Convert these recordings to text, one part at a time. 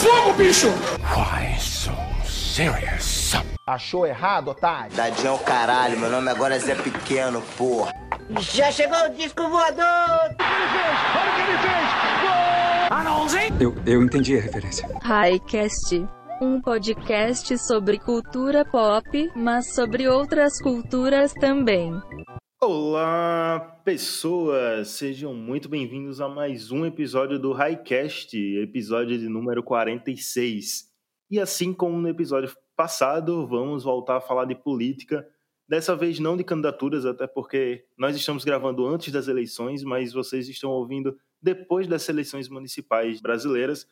fogo, bicho! Why so serious? Achou errado, otário? Tadinho é o caralho, meu nome agora é Zé Pequeno, porra. Já chegou o disco voador! Olha o que ele fez! Eu, eu entendi a referência. Highcast. Um podcast sobre cultura pop, mas sobre outras culturas também. Olá, pessoas! Sejam muito bem-vindos a mais um episódio do Highcast, episódio de número 46. E assim como no episódio passado, vamos voltar a falar de política, dessa vez não de candidaturas, até porque nós estamos gravando antes das eleições, mas vocês estão ouvindo depois das eleições municipais brasileiras.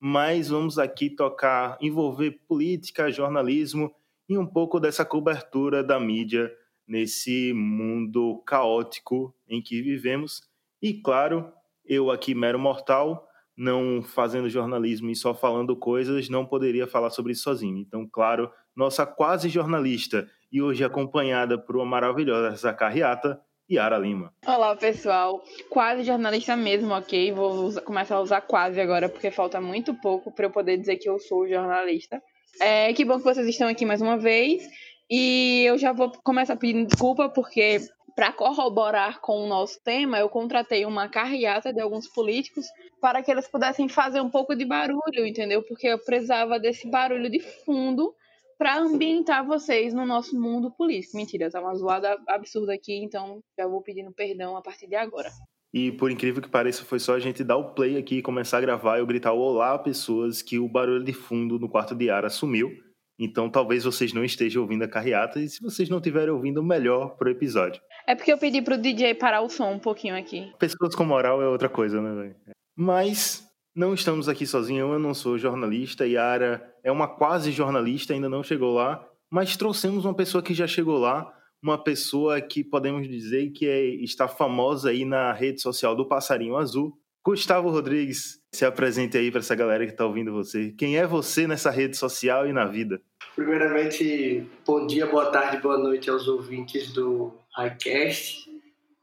Mas vamos aqui tocar, envolver política, jornalismo e um pouco dessa cobertura da mídia nesse mundo caótico em que vivemos. E claro, eu aqui, mero mortal, não fazendo jornalismo e só falando coisas, não poderia falar sobre isso sozinho. Então, claro, nossa quase jornalista e hoje acompanhada por uma maravilhosa carreata, Yara Lima. Olá, pessoal. Quase jornalista mesmo, ok? Vou usar, começar a usar quase agora, porque falta muito pouco para eu poder dizer que eu sou jornalista. É, que bom que vocês estão aqui mais uma vez. E eu já vou começar pedindo desculpa, porque para corroborar com o nosso tema, eu contratei uma carreata de alguns políticos para que eles pudessem fazer um pouco de barulho, entendeu? Porque eu precisava desse barulho de fundo para ambientar vocês no nosso mundo político. Mentira, tá uma zoada absurda aqui, então já vou pedindo perdão a partir de agora. E por incrível que pareça, foi só a gente dar o play aqui, começar a gravar e eu gritar olá pessoas que o barulho de fundo no quarto de Yara sumiu. Então talvez vocês não estejam ouvindo a carreata e se vocês não estiverem ouvindo, melhor pro episódio. É porque eu pedi pro DJ parar o som um pouquinho aqui. Pessoas com moral é outra coisa, né, velho? Mas não estamos aqui sozinhos, eu não sou jornalista, Yara é uma quase jornalista, ainda não chegou lá, mas trouxemos uma pessoa que já chegou lá, uma pessoa que podemos dizer que é, está famosa aí na rede social do Passarinho Azul. Gustavo Rodrigues, se apresente aí para essa galera que está ouvindo você. Quem é você nessa rede social e na vida? Primeiramente, bom dia, boa tarde, boa noite aos ouvintes do Highcast.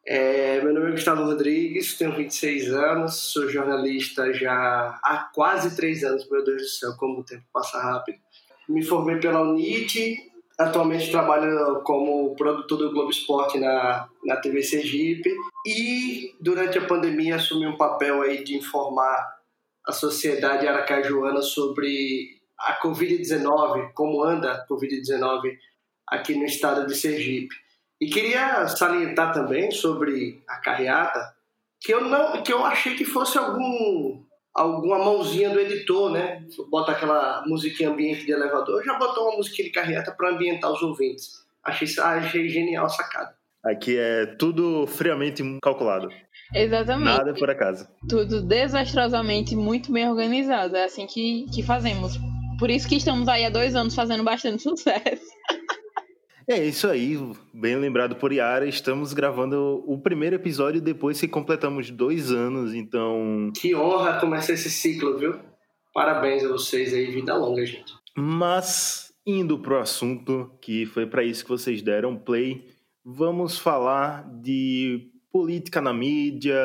É, meu nome é Gustavo Rodrigues, tenho 26 anos, sou jornalista já há quase três anos, meu Deus do céu, como o tempo passa rápido. Me formei pela UNIT, atualmente trabalho como produtor do Globo Esporte na, na TV Sergipe e durante a pandemia assumi um papel aí de informar a sociedade aracajuana sobre a Covid-19, como anda a Covid-19 aqui no estado de Sergipe. E queria salientar também sobre a carreata que eu não, que eu achei que fosse algum alguma mãozinha do editor, né? Bota aquela musiquinha ambiente de elevador, já botou uma musiquinha de carreata para ambientar os ouvintes. Achei, achei genial a sacada. Aqui é tudo friamente calculado. Exatamente. Nada por acaso. Tudo desastrosamente muito bem organizado. É assim que, que fazemos. Por isso que estamos aí há dois anos fazendo bastante sucesso. É isso aí, bem lembrado por Yara. Estamos gravando o primeiro episódio depois que completamos dois anos, então. Que honra começar esse ciclo, viu? Parabéns a vocês aí, vida longa, gente. Mas, indo pro assunto, que foi para isso que vocês deram play, vamos falar de política na mídia,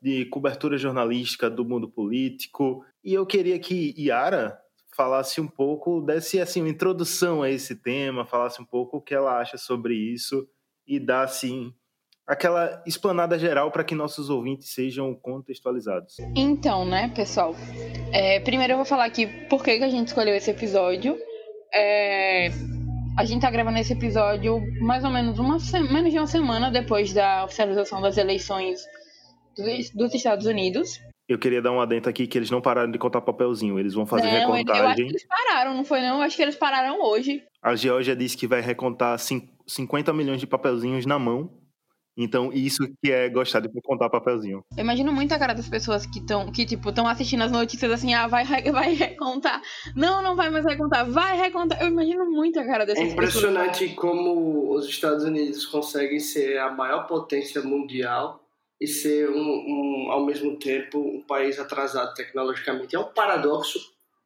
de cobertura jornalística do mundo político. E eu queria que Yara falasse um pouco, desse assim uma introdução a esse tema, falasse um pouco o que ela acha sobre isso e dar assim aquela explanada geral para que nossos ouvintes sejam contextualizados. Então, né, pessoal? É, primeiro eu vou falar aqui por que, que a gente escolheu esse episódio. É, a gente tá gravando esse episódio mais ou menos uma menos de uma semana depois da oficialização das eleições dos Estados Unidos. Eu queria dar um adento aqui que eles não pararam de contar papelzinho, eles vão fazer não, recontagem. Eu acho que eles pararam, não foi não? Eu acho que eles pararam hoje. A Geórgia disse que vai recontar 50 milhões de papelzinhos na mão. Então, isso que é gostar de contar papelzinho. Eu imagino muito a cara das pessoas que estão, que, tipo, estão assistindo as notícias assim, ah, vai, vai recontar. Não, não vai mais recontar, vai recontar. Eu imagino muito a cara dessas pessoas. É impressionante pessoas. como os Estados Unidos conseguem ser a maior potência mundial e ser um, um, ao mesmo tempo um país atrasado tecnologicamente. É um paradoxo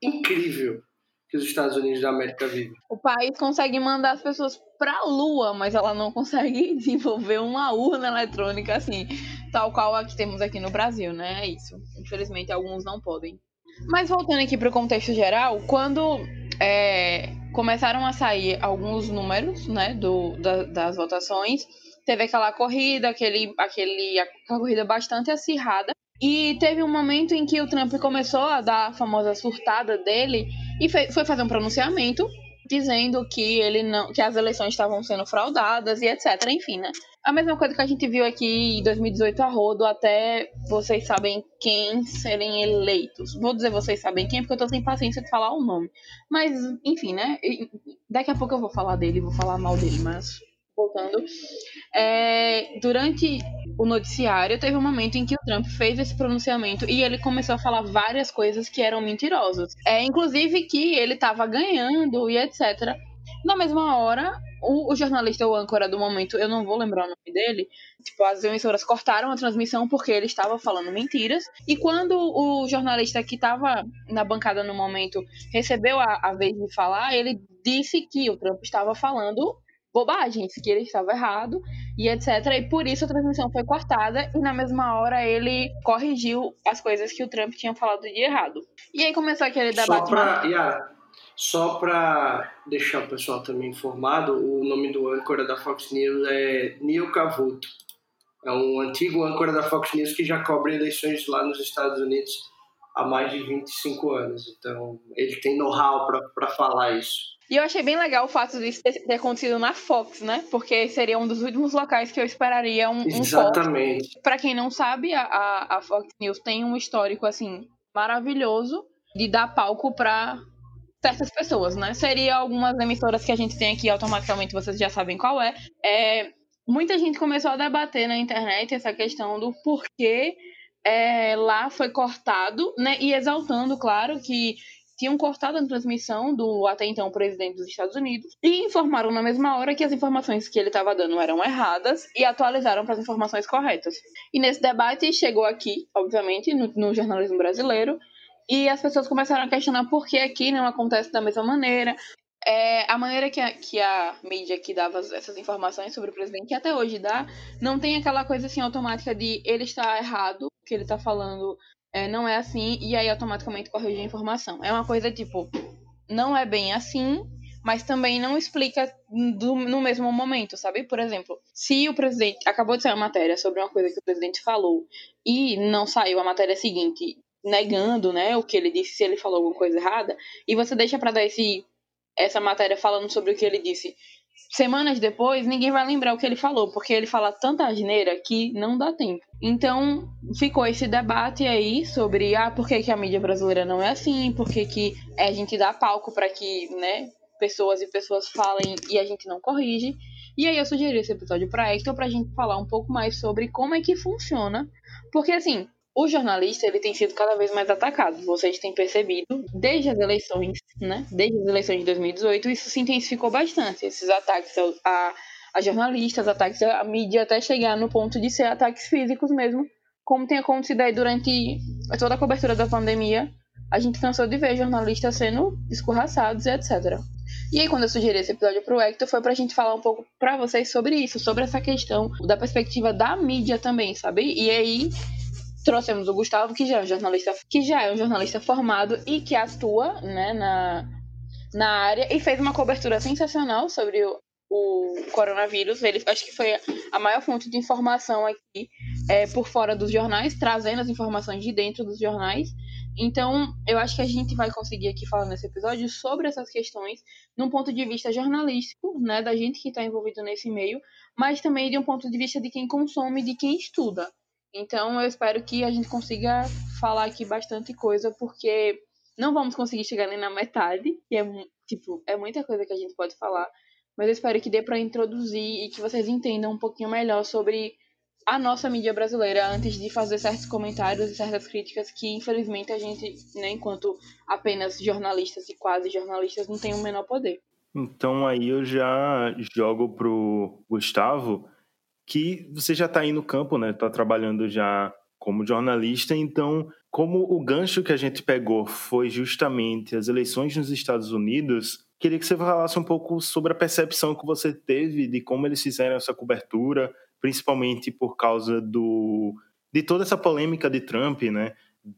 incrível que os Estados Unidos da América vivem. O país consegue mandar as pessoas para a Lua, mas ela não consegue desenvolver uma urna eletrônica assim, tal qual a que temos aqui no Brasil, né? É isso. Infelizmente alguns não podem. Mas voltando aqui para o contexto geral, quando é, começaram a sair alguns números né, do, da, das votações, teve aquela corrida, aquele, aquele, aquela corrida bastante acirrada. E teve um momento em que o Trump começou a dar a famosa surtada dele e foi fazer um pronunciamento dizendo que ele não, que as eleições estavam sendo fraudadas e etc. Enfim, né? A mesma coisa que a gente viu aqui em 2018 a rodo, até vocês sabem quem serem eleitos. Vou dizer vocês sabem quem, porque eu tô sem paciência de falar o nome. Mas, enfim, né? Daqui a pouco eu vou falar dele, vou falar mal dele, mas voltando. É, durante o noticiário, teve um momento em que o Trump fez esse pronunciamento e ele começou a falar várias coisas que eram mentirosas. É, inclusive que ele estava ganhando e etc. Na mesma hora, o, o, jornalista, o âncora do momento, eu não vou lembrar o nome dele, tipo, as emissoras cortaram a transmissão porque ele estava falando mentiras. E quando o jornalista que estava na bancada no momento recebeu a, a vez de falar, ele disse que o Trump estava falando bobagens, que ele estava errado e etc. E por isso a transmissão foi cortada e na mesma hora ele corrigiu as coisas que o Trump tinha falado de errado. E aí começou aquele debate. Só pra, Yara, só para deixar o pessoal também informado, o nome do âncora da Fox News é Neil Cavuto. É um antigo âncora da Fox News que já cobre eleições lá nos Estados Unidos há mais de 25 anos. Então, ele tem know-how para falar isso. E eu achei bem legal o fato disso ter, ter, acontecido na Fox, né? Porque seria um dos últimos locais que eu esperaria um, Exatamente. Um Para quem não sabe, a, a Fox News tem um histórico, assim, maravilhoso de dar palco para certas pessoas, né? Seria algumas emissoras que a gente tem aqui, automaticamente vocês já sabem qual é. é muita gente começou a debater na internet essa questão do porquê é, lá foi cortado, né? E exaltando, claro, que tinham cortado a transmissão do até então presidente dos Estados Unidos e informaram na mesma hora que as informações que ele estava dando eram erradas e atualizaram para as informações corretas. E nesse debate chegou aqui, obviamente, no, no jornalismo brasileiro, e as pessoas começaram a questionar por que aqui não acontece da mesma maneira. É, a maneira que a, que a mídia que dava essas informações sobre o presidente, que até hoje dá, não tem aquela coisa assim automática de ele está errado, que ele está falando é, não é assim, e aí automaticamente corrige a informação. É uma coisa tipo, não é bem assim, mas também não explica do, no mesmo momento, sabe? Por exemplo, se o presidente acabou de sair uma matéria sobre uma coisa que o presidente falou e não saiu a matéria seguinte negando, né, o que ele disse, se ele falou alguma coisa errada, e você deixa para dar esse essa matéria falando sobre o que ele disse semanas depois, ninguém vai lembrar o que ele falou, porque ele fala tanta asneira que não dá tempo. Então, ficou esse debate aí sobre ah, por que, que a mídia brasileira não é assim, por que, que a gente dá palco para que, né, pessoas e pessoas falem e a gente não corrige. E aí eu sugeri esse episódio para Hector pra gente falar um pouco mais sobre como é que funciona, porque assim, o jornalista ele tem sido cada vez mais atacado. Vocês têm percebido desde as eleições, né? Desde as eleições de 2018, isso se intensificou bastante. Esses ataques a, a jornalistas, ataques à mídia, até chegar no ponto de ser ataques físicos mesmo, como tem acontecido aí durante toda a cobertura da pandemia. A gente cansou de ver jornalistas sendo escorraçados e etc. E aí, quando eu sugeri esse episódio pro Hector, foi pra gente falar um pouco pra vocês sobre isso, sobre essa questão da perspectiva da mídia também, sabe? E aí, trouxemos o Gustavo, que já é um jornalista, que já é um jornalista formado e que atua né, na, na área e fez uma cobertura sensacional sobre o, o coronavírus. Ele acho que foi a maior fonte de informação aqui é, por fora dos jornais, trazendo as informações de dentro dos jornais. Então, eu acho que a gente vai conseguir aqui falar nesse episódio sobre essas questões, num ponto de vista jornalístico, né, da gente que está envolvido nesse meio, mas também de um ponto de vista de quem consome, de quem estuda. Então eu espero que a gente consiga falar aqui bastante coisa, porque não vamos conseguir chegar nem na metade, que é tipo, é muita coisa que a gente pode falar, mas eu espero que dê para introduzir e que vocês entendam um pouquinho melhor sobre a nossa mídia brasileira antes de fazer certos comentários e certas críticas que infelizmente a gente, né, enquanto apenas jornalistas e quase jornalistas, não tem o menor poder. Então aí eu já jogo pro Gustavo que você já está aí no campo, né? Está trabalhando já como jornalista, então, como o gancho que a gente pegou foi justamente as eleições nos Estados Unidos, queria que você falasse um pouco sobre a percepção que você teve de como eles fizeram essa cobertura, principalmente por causa do de toda essa polêmica de Trump, né?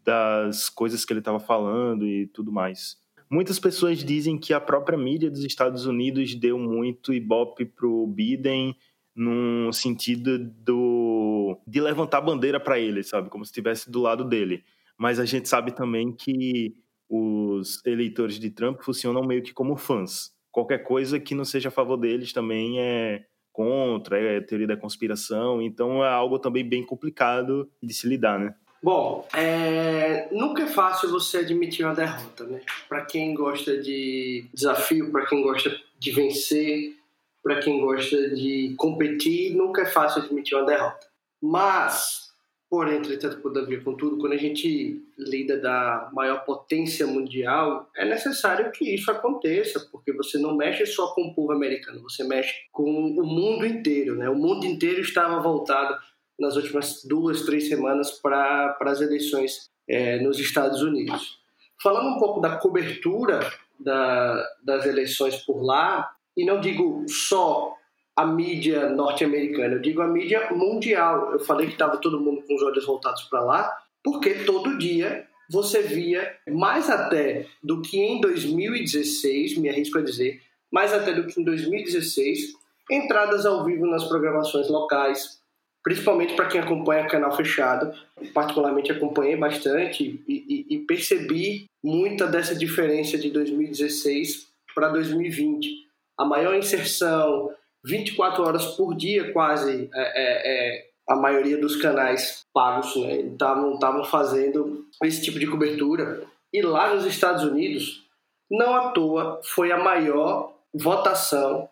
das coisas que ele estava falando e tudo mais. Muitas pessoas dizem que a própria mídia dos Estados Unidos deu muito ibope pro Biden no sentido do de levantar bandeira para ele, sabe, como se estivesse do lado dele. Mas a gente sabe também que os eleitores de Trump funcionam meio que como fãs. Qualquer coisa que não seja a favor deles também é contra, é teoria da conspiração, então é algo também bem complicado de se lidar, né? Bom, é... nunca é fácil você admitir uma derrota, né? Para quem gosta de desafio, para quem gosta de vencer, para quem gosta de competir, nunca é fácil admitir uma derrota. Mas, por entretanto, todavia, contudo, quando a gente lida da maior potência mundial, é necessário que isso aconteça, porque você não mexe só com o povo americano, você mexe com o mundo inteiro, né? O mundo inteiro estava voltado nas últimas duas, três semanas para as eleições é, nos Estados Unidos. Falando um pouco da cobertura da, das eleições por lá, e não digo só a mídia norte-americana, eu digo a mídia mundial. Eu falei que estava todo mundo com os olhos voltados para lá, porque todo dia você via, mais até do que em 2016, me arrisco a dizer, mais até do que em 2016, entradas ao vivo nas programações locais, principalmente para quem acompanha canal fechado. Particularmente acompanhei bastante e, e, e percebi muita dessa diferença de 2016 para 2020. A maior inserção, 24 horas por dia, quase, é, é, é a maioria dos canais pagos estavam né, fazendo esse tipo de cobertura. E lá nos Estados Unidos, não à toa, foi a maior votação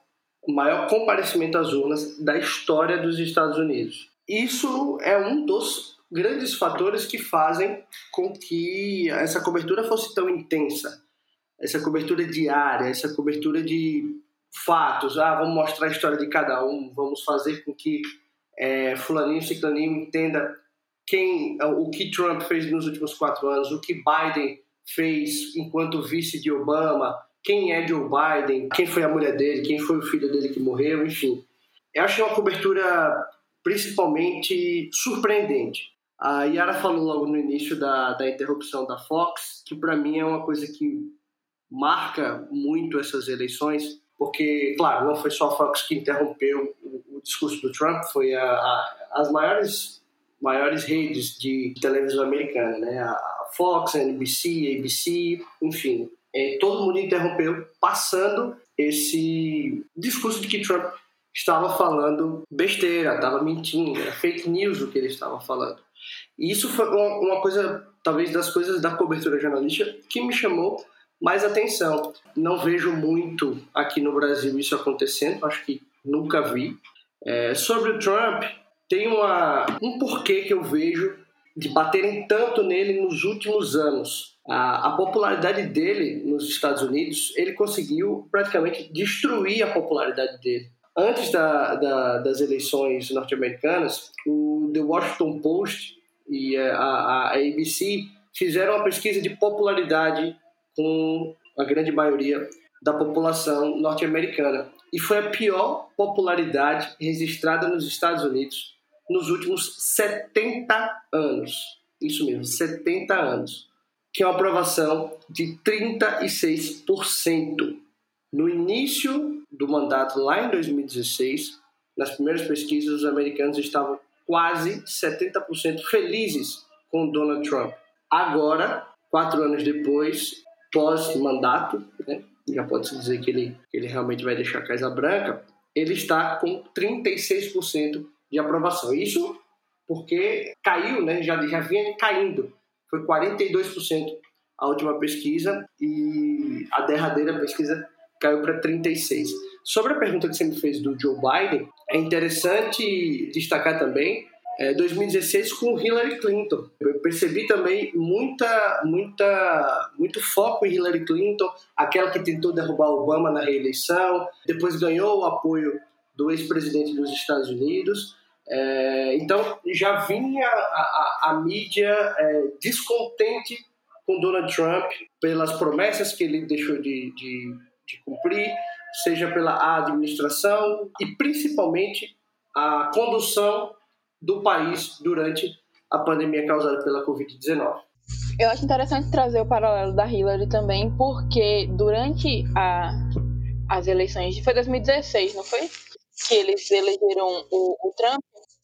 o maior comparecimento às urnas da história dos Estados Unidos. Isso é um dos grandes fatores que fazem com que essa cobertura fosse tão intensa. Essa cobertura diária, essa cobertura de fatos. Ah, vamos mostrar a história de cada um, vamos fazer com que é, fulaninho, ciclaninho entenda quem, o que Trump fez nos últimos quatro anos, o que Biden fez enquanto vice de Obama, quem é Joe Biden, quem foi a mulher dele, quem foi o filho dele que morreu, enfim. Eu achei uma cobertura principalmente surpreendente. A Yara falou logo no início da, da interrupção da Fox, que para mim é uma coisa que marca muito essas eleições, porque, claro, não foi só a Fox que interrompeu o, o discurso do Trump, foi a, a, as maiores, maiores redes de televisão americana, né? A Fox, a NBC, a ABC, enfim, é, todo mundo interrompeu, passando esse discurso de que Trump estava falando besteira, estava mentindo, era fake news o que ele estava falando. E isso foi uma, uma coisa, talvez das coisas da cobertura jornalística que me chamou mais atenção. Não vejo muito aqui no Brasil isso acontecendo, acho que nunca vi. É, sobre o Trump, tem uma, um porquê que eu vejo de baterem tanto nele nos últimos anos a, a, popularidade dele nos Estados Unidos, ele conseguiu praticamente destruir a popularidade dele. Antes da, da, das eleições norte-americanas, o The Washington Post e a, a, ABC fizeram uma pesquisa de popularidade com a grande maioria da população norte-americana. E foi a pior popularidade registrada nos Estados Unidos nos últimos 70 anos. Isso mesmo, 70 anos que é uma aprovação de 36%. No início do mandato, lá em 2016, nas primeiras pesquisas, os americanos estavam quase 70% felizes com Donald Trump. Agora, quatro anos depois, pós-mandato, né, já pode-se dizer que ele, que ele realmente vai deixar a Casa Branca, ele está com 36% de aprovação. Isso porque caiu, né, já, já vinha caindo foi 42% a última pesquisa e a derradeira pesquisa caiu para 36. Sobre a pergunta que você me fez do Joe Biden, é interessante destacar também é, 2016 com Hillary Clinton. Eu percebi também muita, muita, muito foco em Hillary Clinton, aquela que tentou derrubar Obama na reeleição, depois ganhou o apoio do ex-presidente dos Estados Unidos é, então já vinha a, a, a mídia é, descontente com Donald Trump pelas promessas que ele deixou de, de, de cumprir, seja pela administração e principalmente a condução do país durante a pandemia causada pela Covid-19. Eu acho interessante trazer o paralelo da Hillary também, porque durante a, as eleições, foi 2016, não foi? Que eles elegeram o, o Trump.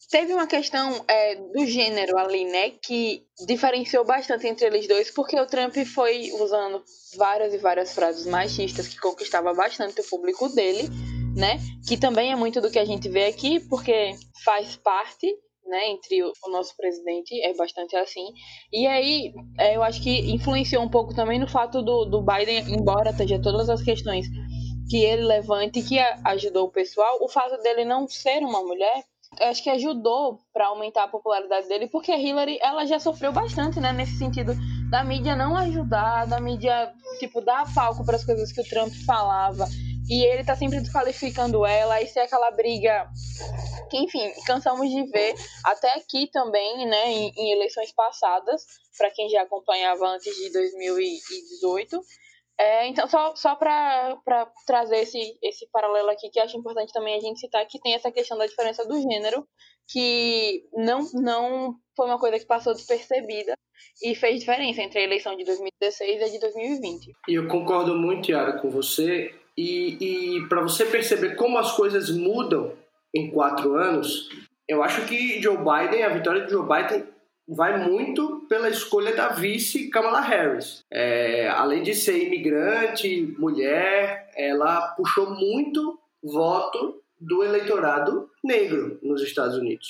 Teve uma questão é, do gênero ali, né, que diferenciou bastante entre eles dois, porque o Trump foi usando várias e várias frases machistas que conquistava bastante o público dele, né, que também é muito do que a gente vê aqui, porque faz parte né, entre o, nosso presidente, é bastante assim. E aí, é, eu acho que influenciou um pouco também no fato do, do Biden, embora esteja todas as questões que ele levante que ajudou o pessoal, o fato dele não ser uma mulher eu acho que ajudou para aumentar a popularidade dele, porque a Hillary, ela já sofreu bastante, né, nesse sentido da mídia não ajudar, da mídia, tipo, dar palco para as coisas que o Trump falava. E ele tá sempre desqualificando ela, e ser aquela briga que, enfim, cansamos de ver até aqui também, né, em, em eleições passadas, para quem já acompanhava antes de 2018. É, então, só, só para trazer esse, esse paralelo aqui, que acho importante também a gente citar que tem essa questão da diferença do gênero, que não, não foi uma coisa que passou despercebida e fez diferença entre a eleição de 2016 e a de 2020. E eu concordo muito, Yara, com você. E, e para você perceber como as coisas mudam em quatro anos, eu acho que Joe Biden, a vitória de Joe Biden vai muito pela escolha da vice Kamala Harris. É, além de ser imigrante, mulher, ela puxou muito voto do eleitorado negro nos Estados Unidos.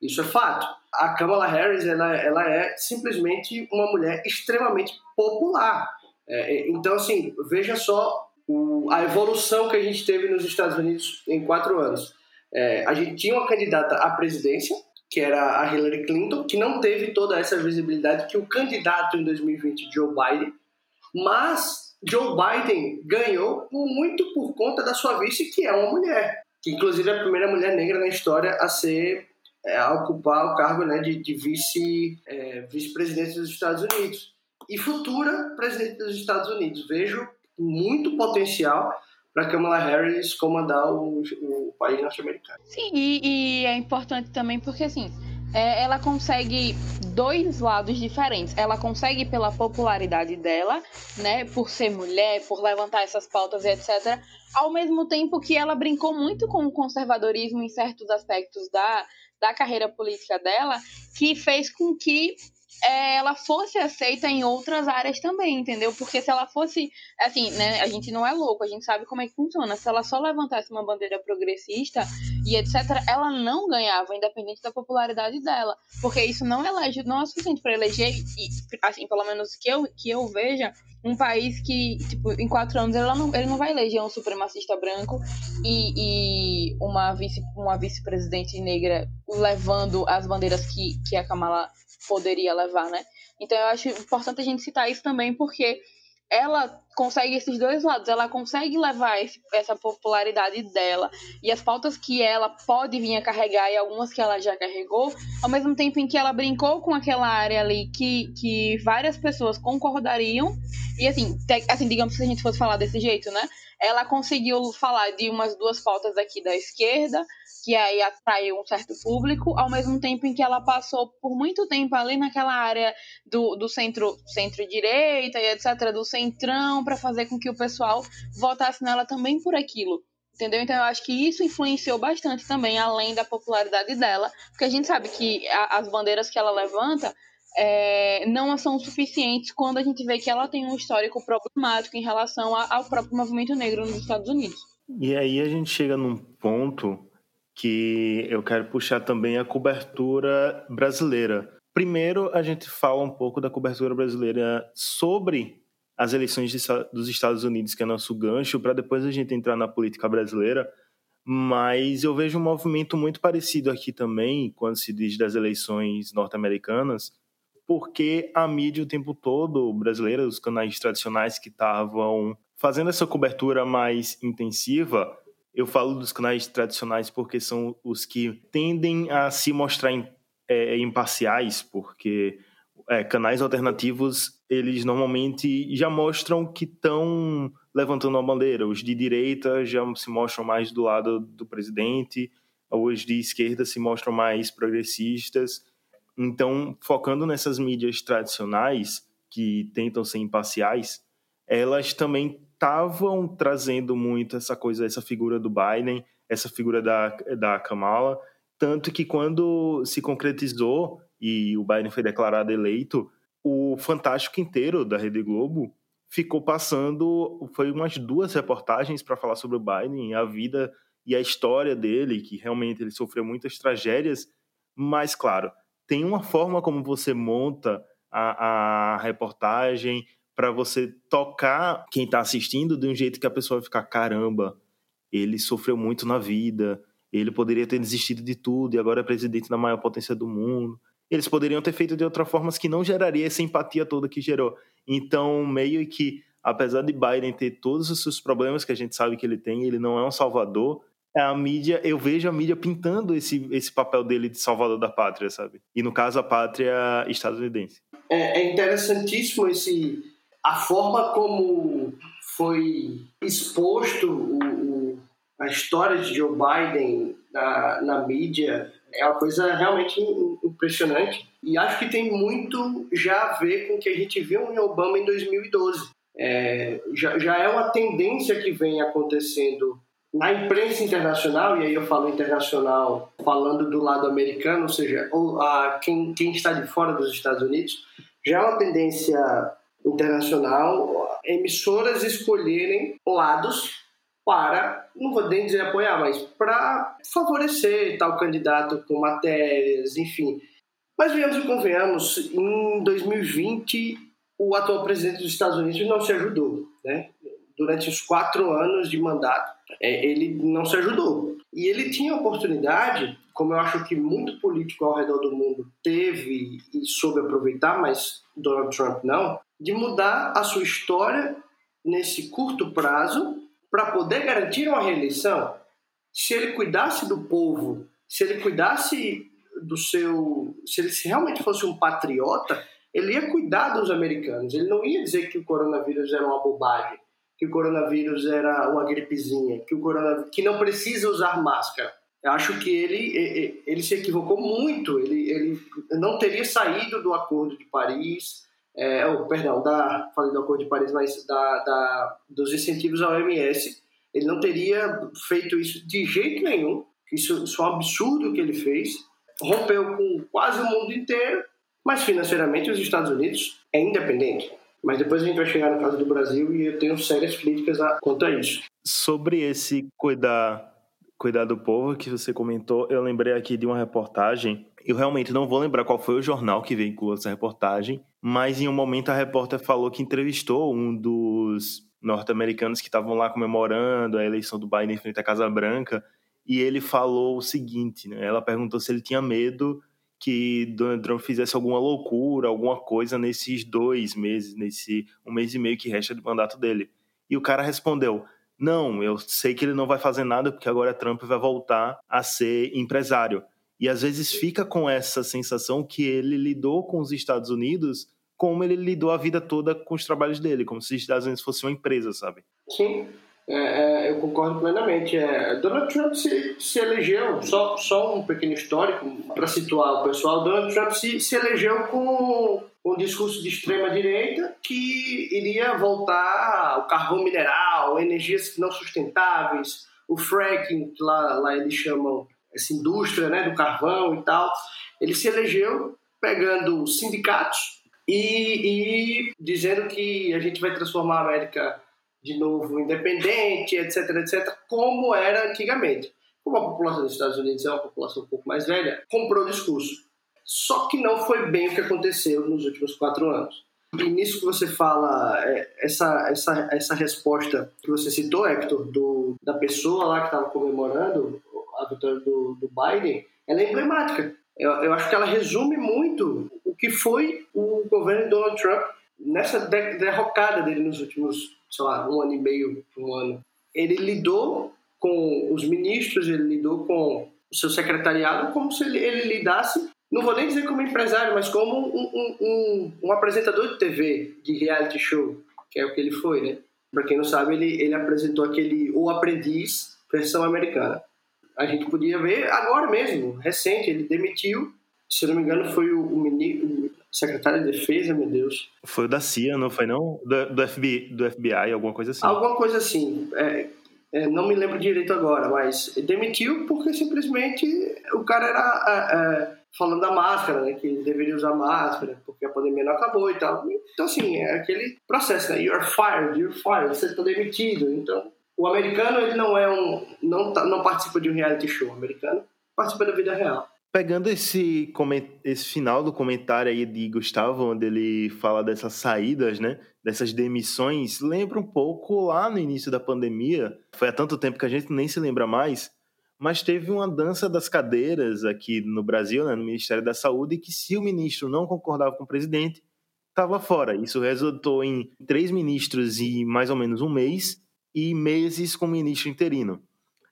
Isso é fato. A Kamala Harris ela, ela é simplesmente uma mulher extremamente popular. É, então, assim, veja só o, a evolução que a gente teve nos Estados Unidos em quatro anos. É, a gente tinha uma candidata à presidência, que era a Hillary Clinton, que não teve toda essa visibilidade que o candidato em 2020, Joe Biden, mas Joe Biden ganhou muito por conta da sua vice, que é uma mulher, que inclusive é a primeira mulher negra na história a ser é, a ocupar o cargo né, de, de vice, é, vice-presidente dos Estados Unidos e futura presidente dos Estados Unidos. Vejo muito potencial para Kamala Harris comandar o, o país norte-americano. Sim, e, e, é importante também porque assim é, ela consegue dois lados diferentes. Ela consegue pela popularidade dela, né, por ser mulher, por levantar essas pautas e etc. Ao mesmo tempo que ela brincou muito com o conservadorismo em certos aspectos da, da carreira política dela, que fez com que ela fosse aceita em outras áreas também, entendeu? Porque se ela fosse, assim, né, a gente não é louco, a gente sabe como é que funciona. Se ela só levantasse uma bandeira progressista e etc, ela não ganhava, independente da popularidade dela, porque isso não elege, não é suficiente para eleger, e, assim, pelo menos que eu que eu veja, um país que, tipo, em quatro anos ele não, ele não vai eleger um supremacista branco e, e uma vice uma vice-presidente negra levando as bandeiras que, que a Kamala poderia levar, né? Então eu acho importante a gente citar isso também, porque ela consegue esses dois lados, ela consegue levar esse, essa popularidade dela e as pautas que ela pode vir a carregar e algumas que ela já carregou, ao mesmo tempo em que ela brincou com aquela área ali que, que várias pessoas concordariam, e assim, te, assim, digamos que se a gente fosse falar desse jeito, né? Ela conseguiu falar de umas duas pautas aqui da esquerda, que aí atraiu um certo público, ao mesmo tempo em que ela passou por muito tempo ali naquela área do, do centro, centro-direita e etc., do centrão, para fazer com que o pessoal votasse nela também por aquilo. Entendeu? Então eu acho que isso influenciou bastante também, além da popularidade dela, porque a gente sabe que a, as bandeiras que ela levanta é, não são suficientes quando a gente vê que ela tem um histórico problemático em relação a, ao próprio movimento negro nos Estados Unidos. E aí a gente chega num ponto que eu quero puxar também a cobertura brasileira. Primeiro, a gente fala um pouco da cobertura brasileira sobre as eleições dos Estados Unidos, que é nosso gancho, para depois a gente entrar na política brasileira. Mas eu vejo um movimento muito parecido aqui também, quando se diz das eleições norte-americanas, porque a mídia o tempo todo brasileira, os canais tradicionais que estavam fazendo essa cobertura mais intensiva, eu falo dos canais tradicionais porque são os que tendem a se mostrar é, imparciais, porque é, canais alternativos eles normalmente já mostram que estão levantando uma bandeira. Os de direita já se mostram mais do lado do presidente, os de esquerda se mostram mais progressistas. Então, focando nessas mídias tradicionais, que tentam ser imparciais, elas também estavam trazendo muito essa coisa, essa figura do Biden, essa figura da, da Kamala, tanto que quando se concretizou e o Biden foi declarado eleito, o Fantástico inteiro da Rede Globo ficou passando, foi umas duas reportagens para falar sobre o Biden, a vida e a história dele, que realmente ele sofreu muitas tragédias, mas claro, tem uma forma como você monta a, a reportagem para você tocar quem está assistindo de um jeito que a pessoa vai ficar caramba, ele sofreu muito na vida, ele poderia ter desistido de tudo e agora é presidente da maior potência do mundo. Eles poderiam ter feito de outra forma que não geraria essa empatia toda que gerou. Então, meio que, apesar de Biden ter todos os seus problemas que a gente sabe que ele tem, ele não é um salvador, é a mídia, eu vejo a mídia pintando esse, esse papel dele de salvador da pátria, sabe? E no caso, a pátria estadunidense. É, é interessantíssimo esse a forma como foi exposto o, o, a história de Joe Biden na, na mídia é uma coisa realmente impressionante e acho que tem muito já a ver com o que a gente viu em Obama em 2012. É, já, já é uma tendência que vem acontecendo na imprensa internacional, e aí eu falo internacional falando do lado americano, ou seja, ou, a, quem, quem está de fora dos Estados Unidos, já é uma tendência internacional emissoras escolherem lados para, não vou nem dizer apoiar, mas para favorecer tal candidato com matérias, enfim. Mas venhamos e convenhamos, em 2020 o atual presidente dos Estados Unidos não se ajudou, né? Durante os quatro anos de mandato, é, ele não se ajudou. E ele tinha a oportunidade, como eu acho que muito político ao redor do mundo teve e soube aproveitar, mas Donald Trump não, de mudar a sua história nesse curto prazo para poder garantir uma reeleição. Se ele cuidasse do povo, se ele cuidasse do seu. Se ele realmente fosse um patriota, ele ia cuidar dos americanos. Ele não ia dizer que o coronavírus era uma bobagem que o coronavírus era uma gripezinha, que o coronavírus, que não precisa usar máscara. Eu acho que ele, ele se equivocou muito. Ele, ele não teria saído do Acordo de Paris, é, oh, perdão, da, falei do Acordo de Paris, mas da, da, dos incentivos à OMS. Ele não teria feito isso de jeito nenhum. Isso, isso é um absurdo que ele fez. Rompeu com quase o mundo inteiro, mas financeiramente os Estados Unidos é independente. Mas depois a gente vai chegar no caso do Brasil e eu tenho sérias críticas a, quanto a isso. Sobre esse cuidar, cuidar do povo que você comentou, eu lembrei aqui de uma reportagem. Eu realmente não vou lembrar qual foi o jornal que veiculou essa reportagem, mas em um momento a repórter falou que entrevistou um dos norte-americanos que estavam lá comemorando a eleição do Biden em frente à Casa Branca, e ele falou o seguinte, né? Ela perguntou se ele tinha medo que Donald Trump fizesse alguma loucura, alguma coisa nesses dois meses, nesse um mês e meio que resta de mandato dele. E o cara respondeu: Não, eu sei que ele não vai fazer nada porque agora Trump vai voltar a ser empresário. E às vezes fica com essa sensação que ele lidou com os Estados Unidos como ele lidou a vida toda com os trabalhos dele, como se Estados Unidos fosse uma empresa, sabe? Sim, é, é, eu concordo plenamente. É, Donald Trump se, se elegeu, só, só um pequeno histórico para situar o pessoal: Donald Trump se, se elegeu com um discurso de extrema-direita que iria voltar ao carvão mineral, energias não sustentáveis, o fracking, que lá, lá eles chamam essa indústria né, do carvão e tal. Ele se elegeu pegando sindicatos e, e dizendo que a gente vai transformar a América de novo independente, etc, etc, como era antigamente. Como a população dos Estados Unidos é uma população um pouco mais velha, comprou o discurso. Só que não foi bem o que aconteceu nos últimos quatro anos. E nisso que você fala, é, essa, essa, essa resposta que você citou, Hector, do, da pessoa lá que estava comemorando a vitória do, do Biden, ela é emblemática. Eu, eu acho que ela resume muito que foi o governo Donald Trump nessa derrocada dele nos últimos sei lá, um ano e meio, um ano, ele lidou com os ministros, ele lidou com o seu secretariado como se ele, ele lidasse, não vou nem dizer como empresário, mas como um, um, um, um apresentador de TV, de reality show, que é o que ele foi, né? Para quem não sabe, ele, ele apresentou aquele O Aprendiz, versão americana. A gente podia ver agora mesmo, recente, ele demitiu se não me engano, foi o secretário de defesa, meu Deus. Foi o da CIA, não foi não? Do, do, FBI, do FBI, alguma coisa assim. Alguma coisa assim. É, é, não me lembro direito agora, mas demitiu porque simplesmente o cara era é, é falando da máscara, né, que ele deveria usar máscara porque a pandemia não acabou e tal. Então, assim, é aquele processo, né? You're fired, you're fired, você está demitido. Então, o americano, ele não é um... Não, tá, não participa de um reality show. O americano participa da vida real. Pegando esse, esse final do comentário aí de Gustavo, onde ele fala dessas saídas, né? Dessas demissões, lembra um pouco lá no início da pandemia. Foi há tanto tempo que a gente nem se lembra mais. Mas teve uma dança das cadeiras aqui no Brasil, né, no Ministério da Saúde, que se o ministro não concordava com o presidente, estava fora. Isso resultou em três ministros em mais ou menos um mês e meses com o ministro interino.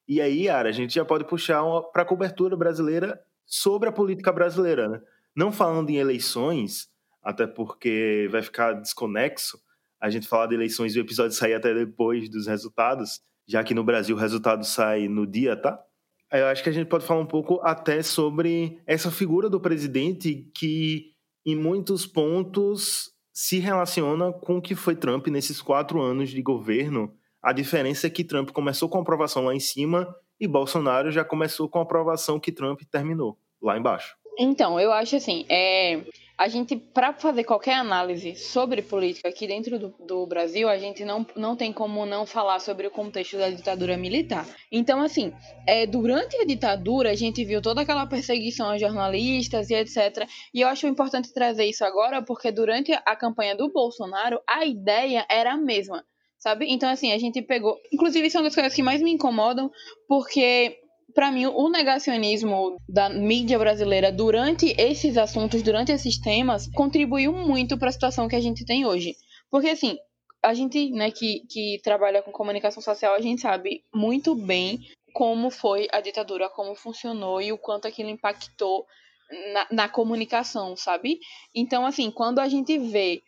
E aí, Ara, a gente já pode puxar para a cobertura brasileira sobre a política brasileira, né? Não falando em eleições, até porque vai ficar desconexo a gente falar de eleições e o episódio sair até depois dos resultados, já que no Brasil o resultado sai no dia, tá? Eu acho que a gente pode falar um pouco até sobre essa figura do presidente que, em muitos pontos, se relaciona com o que foi Trump nesses quatro anos de governo. A diferença é que Trump começou com aprovação lá em cima e Bolsonaro já começou com aprovação que Trump terminou lá embaixo. Então, eu acho assim, é, a gente, para fazer qualquer análise sobre política aqui dentro do, do, Brasil, a gente não, não tem como não falar sobre o contexto da ditadura militar. Então, assim, é, durante a ditadura, a gente viu toda aquela perseguição a jornalistas e etc. E eu acho importante trazer isso agora, porque durante a campanha do Bolsonaro, a ideia era a mesma. Sabe? Então, assim, a gente pegou. Inclusive, são das coisas que mais me incomodam, porque para mim, o negacionismo da mídia brasileira durante esses assuntos, durante esses temas, contribuiu muito para a situação que a gente tem hoje. Porque, assim, a gente né, que, que trabalha com comunicação social, a gente sabe muito bem como foi a ditadura, como funcionou e o quanto aquilo impactou na, na comunicação, sabe? Então, assim, quando a gente vê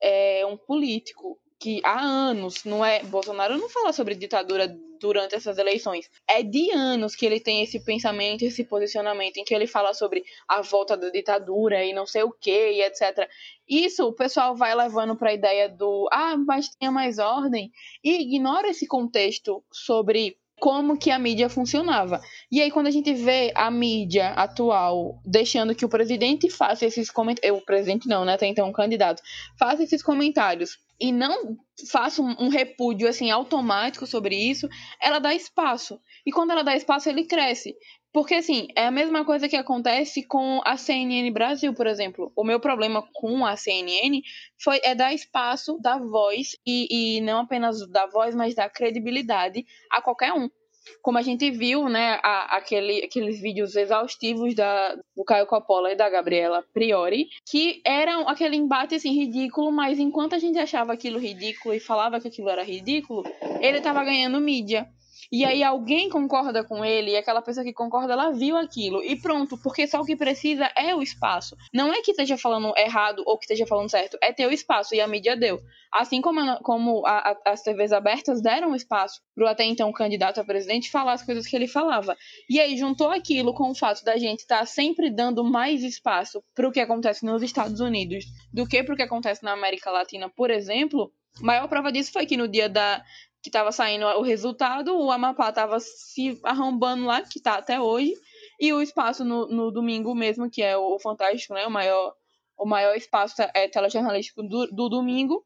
é, um político que há anos, não é. Bolsonaro não fala sobre ditadura durante essas eleições. É de anos que ele tem esse pensamento, esse posicionamento, em que ele fala sobre a volta da ditadura e não sei o que, e etc. Isso o pessoal vai levando para a ideia do ah, mas tenha mais ordem, e ignora esse contexto sobre como que a mídia funcionava. E aí, quando a gente vê a mídia atual deixando que o presidente faça esses comentários. O presidente não, né? Tem então um candidato. Faça esses comentários e não faça um, um, repúdio assim automático sobre isso, ela dá espaço. E quando ela dá espaço, ele cresce. Porque assim, é a mesma coisa que acontece com a CNN Brasil, por exemplo. O meu problema com a CNN foi é dar espaço, dar voz e, e não apenas dar voz, mas dar credibilidade a qualquer um como a gente viu, né, a, aquele, aqueles vídeos exaustivos da, do Caio Coppola e da Gabriela Priori, que eram aquele embate assim ridículo, mas enquanto a gente achava aquilo ridículo e falava que aquilo era ridículo, ele estava ganhando mídia. E aí alguém concorda com ele, e aquela pessoa que concorda, ela viu aquilo. E pronto, porque só o que precisa é o espaço. Não é que esteja falando errado ou que esteja falando certo, é ter o espaço, e a mídia deu. Assim como, a, como a, a, as TVs abertas deram espaço para o até então candidato a presidente falar as coisas que ele falava. E aí juntou aquilo com o fato da gente estar tá sempre dando mais espaço para o que acontece nos Estados Unidos do que para o que acontece na América Latina, por exemplo. Maior prova disso foi que no dia da, que estava saindo o resultado, o Amapá estava se arrombando lá, que está até hoje, e o espaço no, no domingo mesmo, que é o, Fantástico, né, o maior, o maior espaço é, telejornalístico do, do domingo,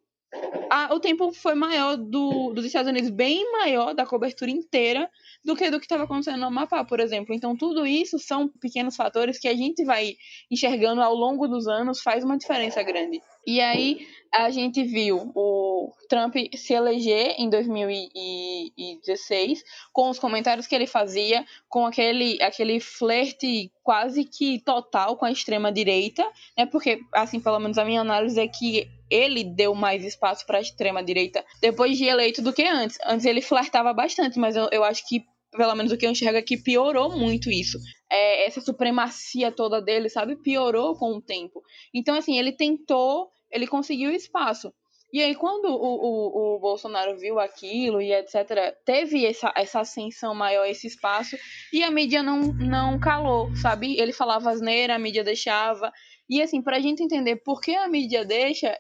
a, o tempo foi maior do, dos Estados Unidos, bem maior da cobertura inteira do que do que estava acontecendo no Amapá, por exemplo. Então, tudo isso são pequenos fatores que a gente vai enxergando ao longo dos anos, faz uma diferença grande. E aí, a gente viu o Trump se eleger em 2016 com os comentários que ele fazia, com aquele, aquele flerte quase que total com a extrema direita, né? Porque assim, pelo menos a minha análise é que ele deu mais espaço para a extrema direita depois de eleito do que antes. Antes ele flertava bastante, mas eu, eu acho que pelo menos o que eu enxergo aqui, piorou muito isso. É, essa supremacia toda dele, sabe? Piorou com o tempo. Então, assim, ele tentou ele conseguiu espaço. E aí, quando o, o, o Bolsonaro viu aquilo e etc., teve essa, essa ascensão maior, esse espaço, e a mídia não, não calou, sabe? Ele falava asneira, a mídia deixava. E assim, pra gente entender por que a mídia deixa,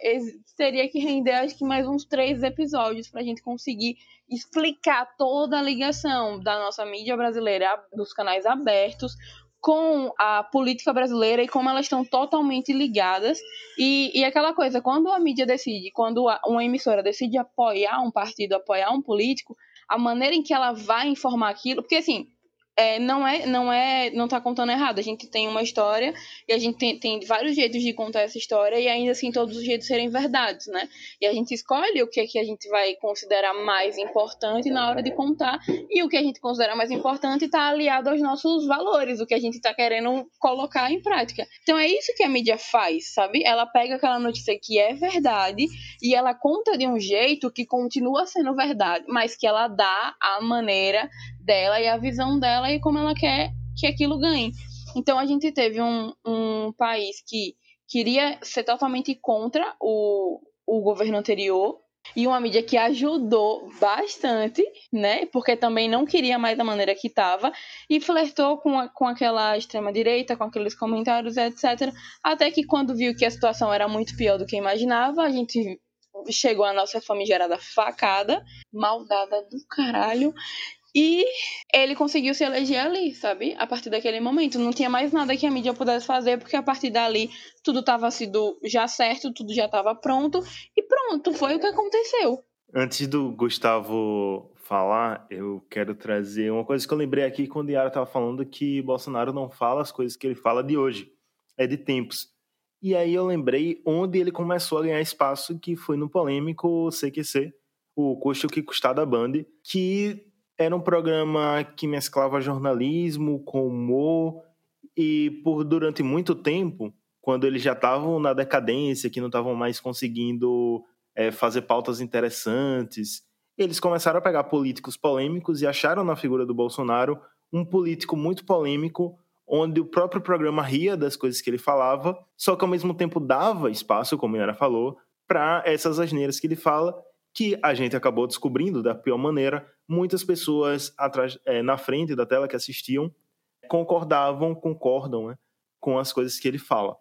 teria que render acho que mais uns três episódios pra gente conseguir explicar toda a ligação da nossa mídia brasileira, dos canais abertos, com a política brasileira e como elas estão totalmente ligadas. E, e aquela coisa, quando a mídia decide, quando uma emissora decide apoiar um partido, apoiar um político, a maneira em que ela vai informar aquilo, porque assim, é, não é, não é, não tá contando errado. A gente tem uma história e a gente tem, tem vários jeitos de contar essa história e ainda assim todos os jeitos serem verdades, né? E a gente escolhe o que é que a gente vai considerar mais importante na hora de contar e o que a gente considera mais importante está aliado aos nossos valores, o que a gente está querendo colocar em prática. Então é isso que a mídia faz, sabe? Ela pega aquela notícia que é verdade e ela conta de um jeito que continua sendo verdade, mas que ela dá a maneira dela e a visão dela e como ela quer que aquilo ganhe. Então a gente teve um, um país que queria ser totalmente contra o, o governo anterior e uma mídia que ajudou bastante, né? Porque também não queria mais da maneira que estava e flertou com, a, com aquela extrema direita, com aqueles comentários, etc. Até que quando viu que a situação era muito pior do que imaginava, a gente chegou a nossa famigerada facada, maldada do caralho, e ele conseguiu se eleger ali, sabe? A partir daquele momento. Não tinha mais nada que a mídia pudesse fazer, porque a partir dali tudo estava sido já certo, tudo já estava pronto. E pronto, foi o que aconteceu. Antes do Gustavo falar, eu quero trazer uma coisa que eu lembrei aqui quando Yara estava falando que Bolsonaro não fala as coisas que ele fala de hoje, é de tempos. E aí eu lembrei onde ele começou a ganhar espaço, que foi no polêmico CQC, o Custo que Custar da Band, que era um programa que mesclava jornalismo com humor e por durante muito tempo, quando eles já estavam na decadência, que não estavam mais conseguindo é, fazer pautas interessantes, eles começaram a pegar políticos polêmicos e acharam na figura do Bolsonaro um político muito polêmico, onde o próprio programa ria das coisas que ele falava, só que ao mesmo tempo dava espaço, como Yara falou, para essas asneiras que ele fala que a gente acabou descobrindo da pior maneira. Muitas pessoas atrás, é, na frente da tela que assistiam concordavam, concordam né, com as coisas que ele fala.